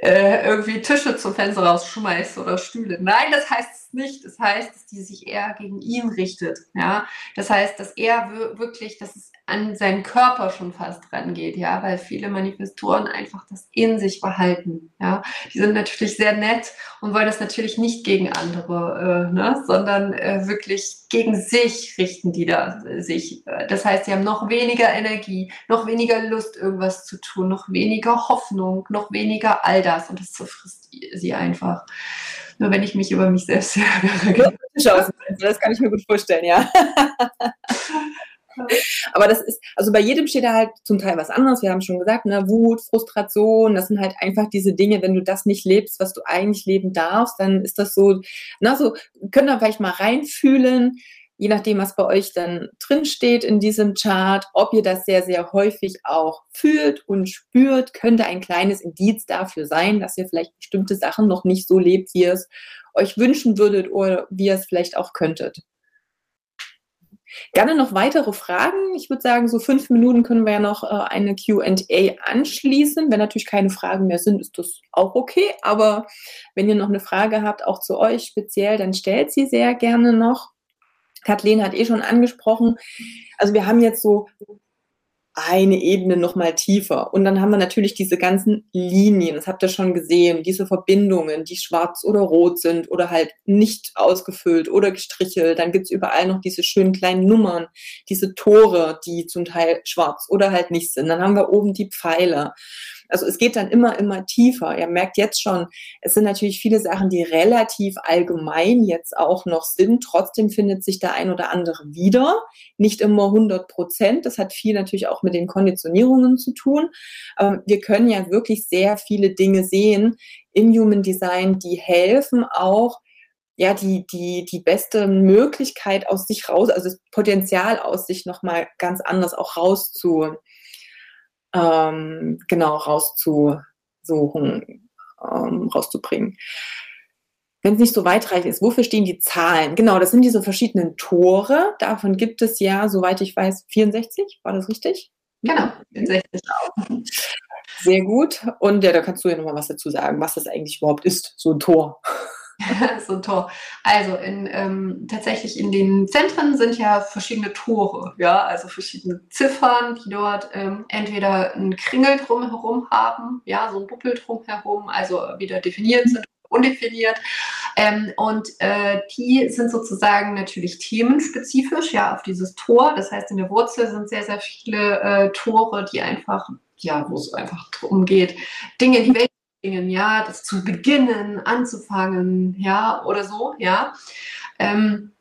äh, irgendwie Tische zum Fenster rausschmeißt oder Stühle. Nein, das heißt es nicht. Das heißt, dass die sich eher gegen ihn richtet. Ja, das heißt, dass er wirklich, dass es an seinen Körper schon fast rangeht, ja, weil viele Manifestoren einfach das in sich behalten, ja. Die sind natürlich sehr nett und wollen das natürlich nicht gegen andere, äh, ne, sondern äh, wirklich gegen sich richten die da sich. Das heißt, sie haben noch weniger Energie, noch weniger Lust, irgendwas zu tun, noch weniger Hoffnung, noch weniger all das und das zerfrisst sie einfach. Nur wenn ich mich über mich selbst ärgere. Das kann ich mir gut vorstellen, ja. Aber das ist, also bei jedem steht da halt zum Teil was anderes. Wir haben schon gesagt, ne, Wut, Frustration, das sind halt einfach diese Dinge, wenn du das nicht lebst, was du eigentlich leben darfst, dann ist das so, na, so, können da vielleicht mal reinfühlen, je nachdem, was bei euch dann drin steht in diesem Chart, ob ihr das sehr, sehr häufig auch fühlt und spürt, könnte ein kleines Indiz dafür sein, dass ihr vielleicht bestimmte Sachen noch nicht so lebt, wie ihr es euch wünschen würdet oder wie ihr es vielleicht auch könntet. Gerne noch weitere Fragen. Ich würde sagen, so fünf Minuten können wir ja noch äh, eine QA anschließen. Wenn natürlich keine Fragen mehr sind, ist das auch okay. Aber wenn ihr noch eine Frage habt, auch zu euch speziell, dann stellt sie sehr gerne noch. Kathleen hat eh schon angesprochen. Also wir haben jetzt so eine Ebene noch mal tiefer. Und dann haben wir natürlich diese ganzen Linien, das habt ihr schon gesehen, diese Verbindungen, die schwarz oder rot sind oder halt nicht ausgefüllt oder gestrichelt. Dann gibt's überall noch diese schönen kleinen Nummern, diese Tore, die zum Teil schwarz oder halt nicht sind. Dann haben wir oben die Pfeiler. Also es geht dann immer, immer tiefer. Ihr merkt jetzt schon, es sind natürlich viele Sachen, die relativ allgemein jetzt auch noch sind. Trotzdem findet sich der ein oder andere wieder. Nicht immer 100 Prozent. Das hat viel natürlich auch mit den Konditionierungen zu tun. Aber wir können ja wirklich sehr viele Dinge sehen im Human Design, die helfen auch, ja, die, die, die beste Möglichkeit aus sich raus, also das Potenzial aus sich nochmal ganz anders auch rauszu, ähm, genau rauszusuchen, ähm, rauszubringen. Wenn es nicht so weitreichend ist, wofür stehen die Zahlen? Genau, das sind diese verschiedenen Tore. Davon gibt es ja, soweit ich weiß, 64. War das richtig? Genau, 64 auch. Sehr gut. Und ja, da kannst du ja nochmal was dazu sagen, was das eigentlich überhaupt ist, so ein Tor. so ein Tor. Also in, ähm, tatsächlich in den Zentren sind ja verschiedene Tore, ja, also verschiedene Ziffern, die dort ähm, entweder einen Kringel drumherum haben, ja, so ein Buppel drumherum, also wieder definiert sind undefiniert. Ähm, und äh, die sind sozusagen natürlich themenspezifisch, ja, auf dieses Tor. Das heißt, in der Wurzel sind sehr, sehr viele äh, Tore, die einfach, ja, wo es einfach darum geht, Dinge in die Welt ja, das zu beginnen, anzufangen, ja, oder so, ja. Ähm,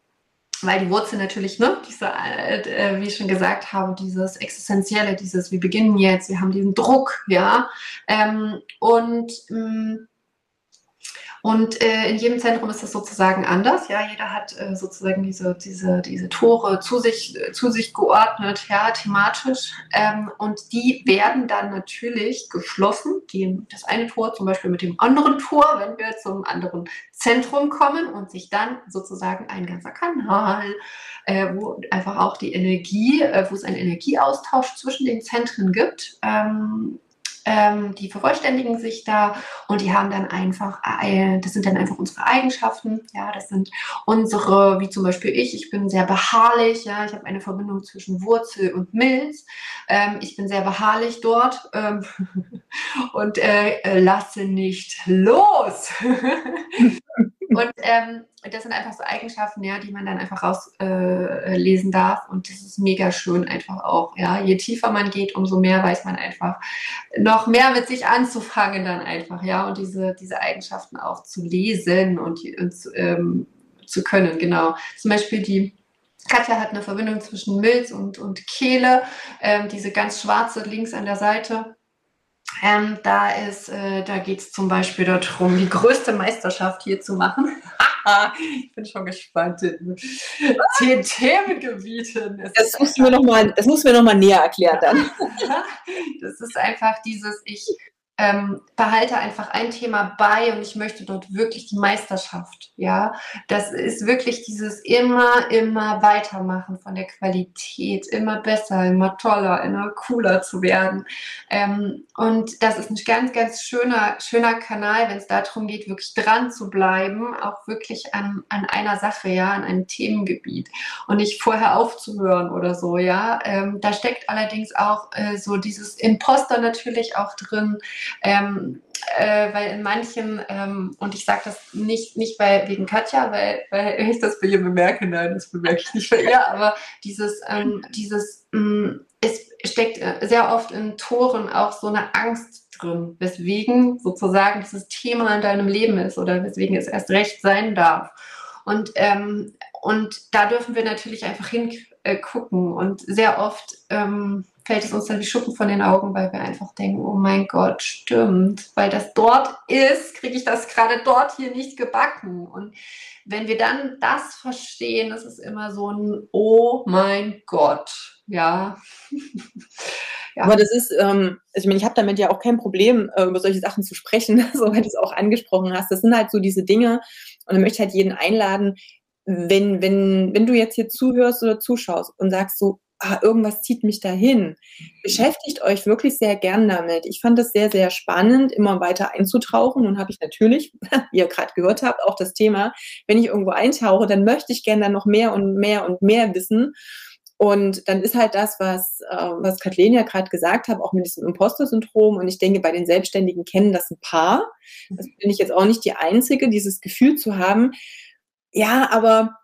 weil die Wurzel natürlich, ne, diese, äh, wie ich schon gesagt habe, dieses Existenzielle, dieses, wir beginnen jetzt, wir haben diesen Druck, ja. Ähm, und mh, mm, und äh, in jedem Zentrum ist das sozusagen anders. Ja, jeder hat äh, sozusagen diese, diese, diese Tore zu sich, äh, zu sich geordnet, ja, thematisch. Ähm, und die werden dann natürlich geschlossen. Die, das eine Tor zum Beispiel mit dem anderen Tor, wenn wir zum anderen Zentrum kommen und sich dann sozusagen ein ganzer Kanal, äh, wo einfach auch die Energie, äh, wo es einen Energieaustausch zwischen den Zentren gibt, ähm, ähm, die vervollständigen sich da und die haben dann einfach, äh, das sind dann einfach unsere Eigenschaften, ja, das sind unsere, wie zum Beispiel ich, ich bin sehr beharrlich, ja, ich habe eine Verbindung zwischen Wurzel und Milz, ähm, ich bin sehr beharrlich dort ähm, und äh, lasse nicht los. Und ähm, das sind einfach so Eigenschaften, ja, die man dann einfach rauslesen äh, darf. Und das ist mega schön einfach auch. Ja, je tiefer man geht, umso mehr weiß man einfach noch mehr mit sich anzufangen dann einfach, ja, und diese, diese Eigenschaften auch zu lesen und, und ähm, zu können, genau. Zum Beispiel die Katja hat eine Verbindung zwischen Milz und, und Kehle, ähm, diese ganz schwarze links an der Seite. Ähm, da ist, äh, da geht es zum Beispiel darum, die größte Meisterschaft hier zu machen. ich bin schon gespannt. Zehn Themengebieten. Das musst, du mir noch mal, das musst du mir noch mal näher erklären dann. das ist einfach dieses, ich ähm, behalte einfach ein Thema bei und ich möchte dort wirklich die Meisterschaft. Ja, das ist wirklich dieses immer, immer weitermachen von der Qualität, immer besser, immer toller, immer cooler zu werden. Ähm, und das ist ein ganz, ganz schöner, schöner Kanal, wenn es darum geht, wirklich dran zu bleiben, auch wirklich an, an einer Sache, ja, an einem Themengebiet und nicht vorher aufzuhören oder so. Ja, ähm, da steckt allerdings auch äh, so dieses Imposter natürlich auch drin ähm, äh, weil in manchen, ähm, und ich sage das nicht, nicht bei, wegen Katja, weil, weil ich das bei ihr bemerke, nein, das bemerke ich nicht bei ihr, aber dieses, ähm, dieses, mh, mm, es steckt äh, sehr oft in Toren auch so eine Angst drin, weswegen sozusagen dieses Thema in deinem Leben ist oder weswegen es erst recht sein darf. Und, ähm, und da dürfen wir natürlich einfach hingucken äh, und sehr oft ähm, fällt es uns dann wie Schuppen von den Augen, weil wir einfach denken, oh mein Gott, stimmt, weil das dort ist, kriege ich das gerade dort hier nicht gebacken. Und wenn wir dann das verstehen, das ist immer so ein Oh mein Gott, ja. ja. Aber das ist, ähm, ich meine, ich habe damit ja auch kein Problem, äh, über solche Sachen zu sprechen, so weil du es auch angesprochen hast. Das sind halt so diese Dinge und dann möchte ich halt jeden einladen, wenn, wenn, wenn du jetzt hier zuhörst oder zuschaust und sagst so, ah, irgendwas zieht mich dahin. Beschäftigt euch wirklich sehr gern damit. Ich fand es sehr, sehr spannend, immer weiter einzutauchen. Und habe ich natürlich, wie ihr gerade gehört habt, auch das Thema, wenn ich irgendwo eintauche, dann möchte ich gerne dann noch mehr und mehr und mehr wissen. Und dann ist halt das, was, äh, was Kathleen ja gerade gesagt hat, auch mit diesem Imposter-Syndrom. Und ich denke, bei den Selbstständigen kennen das ein paar. Das bin ich jetzt auch nicht die Einzige, dieses Gefühl zu haben. Ja, aber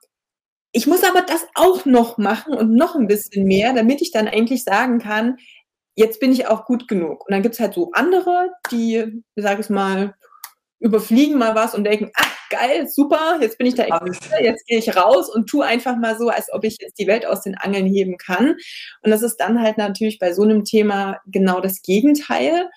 ich muss aber das auch noch machen und noch ein bisschen mehr, damit ich dann eigentlich sagen kann, jetzt bin ich auch gut genug. Und dann gibt es halt so andere, die, sage ich mal, überfliegen mal was und denken, ach geil, super, jetzt bin ich da jetzt gehe ich raus und tu einfach mal so, als ob ich jetzt die Welt aus den Angeln heben kann. Und das ist dann halt natürlich bei so einem Thema genau das Gegenteil.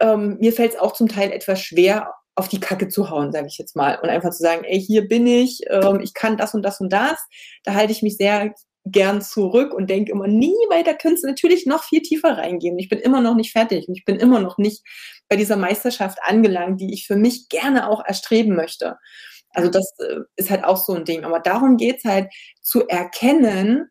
Ähm, mir fällt es auch zum Teil etwas schwer, auf die Kacke zu hauen, sage ich jetzt mal. Und einfach zu sagen, ey, hier bin ich, ähm, ich kann das und das und das. Da halte ich mich sehr gern zurück und denke immer, nie weiter könntest du natürlich noch viel tiefer reingehen. Ich bin immer noch nicht fertig und ich bin immer noch nicht bei dieser Meisterschaft angelangt, die ich für mich gerne auch erstreben möchte. Also das äh, ist halt auch so ein Ding. Aber darum geht es halt zu erkennen,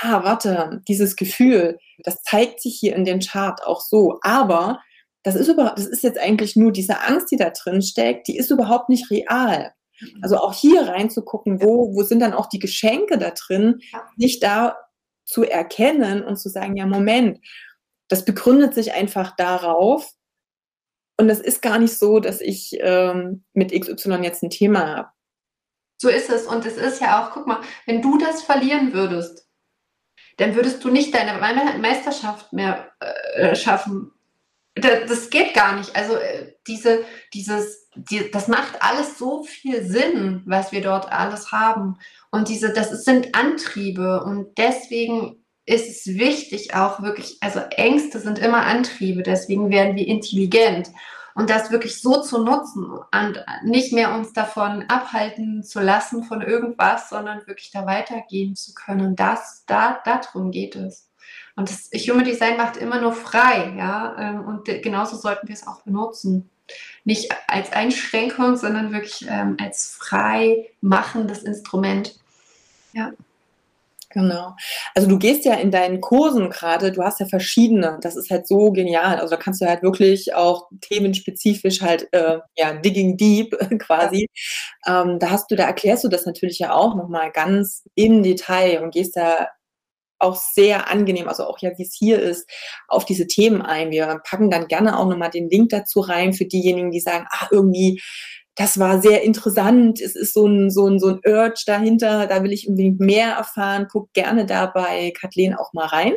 ah, warte, dieses Gefühl, das zeigt sich hier in dem Chart auch so. Aber das ist überhaupt, das ist jetzt eigentlich nur diese Angst, die da drin steckt, die ist überhaupt nicht real. Mhm. Also auch hier reinzugucken, wo, wo sind dann auch die Geschenke da drin, nicht da zu erkennen und zu sagen, ja, Moment, das begründet sich einfach darauf. Und es ist gar nicht so, dass ich ähm, mit XY jetzt ein Thema habe. So ist es. Und es ist ja auch, guck mal, wenn du das verlieren würdest, dann würdest du nicht deine Meisterschaft mehr äh, schaffen das geht gar nicht. Also äh, diese, dieses, die, das macht alles so viel Sinn, was wir dort alles haben. Und diese, das sind Antriebe und deswegen ist es wichtig auch wirklich, also Ängste sind immer Antriebe, deswegen werden wir intelligent. Und das wirklich so zu nutzen und nicht mehr uns davon abhalten zu lassen von irgendwas, sondern wirklich da weitergehen zu können. Das, da, darum geht es. Und das Human Design macht immer nur frei, ja. Ähm, und genauso sollten wir es auch benutzen. Nicht als Einschränkung, sondern wirklich ähm, als frei machendes Instrument. Ja. Genau. Also du gehst ja in deinen Kursen gerade, du hast ja verschiedene, das ist halt so genial. Also da kannst du halt wirklich auch themenspezifisch halt, äh, ja, digging deep quasi. Ähm, da hast du, da erklärst du das natürlich ja auch nochmal ganz im Detail und gehst da auch sehr angenehm, also auch ja, wie es hier ist, auf diese Themen ein. Wir packen dann gerne auch nochmal den Link dazu rein für diejenigen, die sagen, ah, irgendwie, das war sehr interessant. Es ist so ein, so ein, so ein Urge dahinter, da will ich unbedingt mehr erfahren. Guck gerne dabei Kathleen auch mal rein.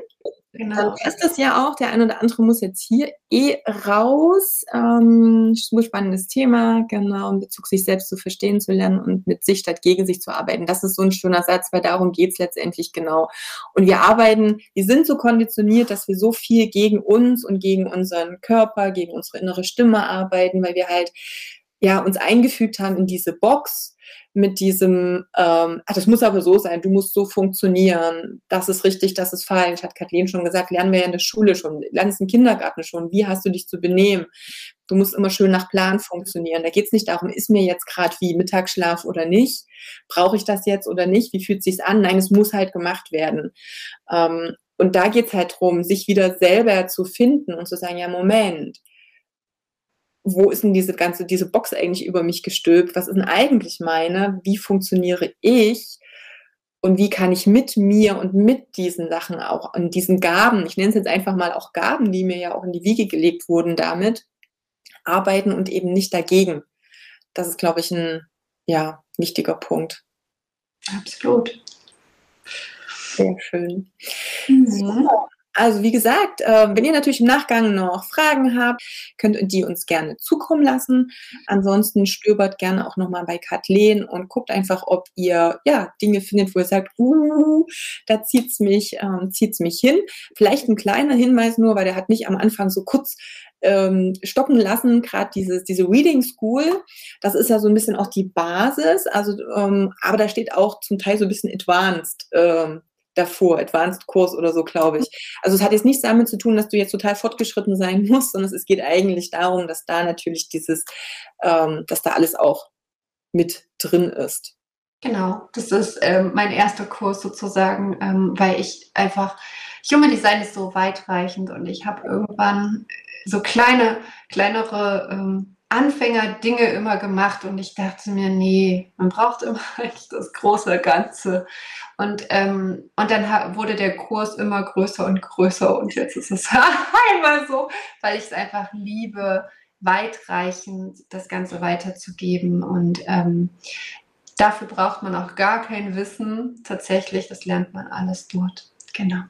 Genau. Dann ist das ja auch, der ein oder andere muss jetzt hier eh raus. Ähm, spannendes Thema, genau, in Bezug sich selbst zu verstehen zu lernen und mit sich statt gegen sich zu arbeiten. Das ist so ein schöner Satz, weil darum geht's letztendlich genau. Und wir arbeiten, wir sind so konditioniert, dass wir so viel gegen uns und gegen unseren Körper, gegen unsere innere Stimme arbeiten, weil wir halt ja uns eingefügt haben in diese Box mit diesem, ähm, ach, das muss aber so sein, du musst so funktionieren, das ist richtig, das ist falsch, hat Kathleen schon gesagt, lernen wir ja in der Schule schon, lernen es im Kindergarten schon, wie hast du dich zu benehmen? Du musst immer schön nach Plan funktionieren. Da geht es nicht darum, ist mir jetzt gerade wie Mittagsschlaf oder nicht? Brauche ich das jetzt oder nicht? Wie fühlt sich an? Nein, es muss halt gemacht werden. Ähm, und da geht es halt darum, sich wieder selber zu finden und zu sagen, ja, Moment, wo ist denn diese ganze, diese Box eigentlich über mich gestülpt? Was ist denn eigentlich meine? Wie funktioniere ich? Und wie kann ich mit mir und mit diesen Sachen auch, und diesen Gaben, ich nenne es jetzt einfach mal auch Gaben, die mir ja auch in die Wiege gelegt wurden, damit arbeiten und eben nicht dagegen. Das ist, glaube ich, ein ja, wichtiger Punkt. Absolut. Sehr schön. Mhm. So, also wie gesagt, äh, wenn ihr natürlich im Nachgang noch Fragen habt, könnt ihr die uns gerne zukommen lassen. Ansonsten stöbert gerne auch nochmal bei Kathleen und guckt einfach, ob ihr ja Dinge findet, wo ihr sagt, uh, da zieht's mich, ähm, zieht's mich hin. Vielleicht ein kleiner Hinweis nur, weil der hat mich am Anfang so kurz ähm, stoppen lassen, gerade dieses diese Reading School, das ist ja so ein bisschen auch die Basis, also ähm, aber da steht auch zum Teil so ein bisschen Advanced ähm, davor, Advanced-Kurs oder so, glaube ich. Also es hat jetzt nichts damit zu tun, dass du jetzt total fortgeschritten sein musst, sondern es geht eigentlich darum, dass da natürlich dieses, ähm, dass da alles auch mit drin ist. Genau, das ist ähm, mein erster Kurs sozusagen, ähm, weil ich einfach, Human Design ist so weitreichend und ich habe irgendwann so kleine, kleinere ähm, Anfänger-Dinge immer gemacht und ich dachte mir, nee, man braucht immer das große Ganze. Und, ähm, und dann wurde der Kurs immer größer und größer und jetzt ist es einmal so, weil ich es einfach liebe, weitreichend das Ganze weiterzugeben. Und ähm, dafür braucht man auch gar kein Wissen. Tatsächlich, das lernt man alles dort. Genau.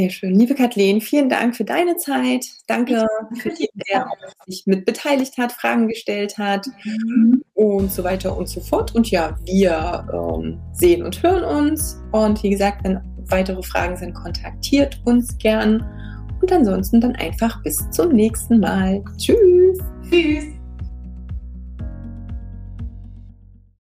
Sehr schön. Liebe Kathleen, vielen Dank für deine Zeit. Danke für die, der sich mit beteiligt hat, Fragen gestellt hat mhm. und so weiter und so fort. Und ja, wir ähm, sehen und hören uns. Und wie gesagt, wenn weitere Fragen sind, kontaktiert uns gern. Und ansonsten dann einfach bis zum nächsten Mal. Tschüss. Tschüss.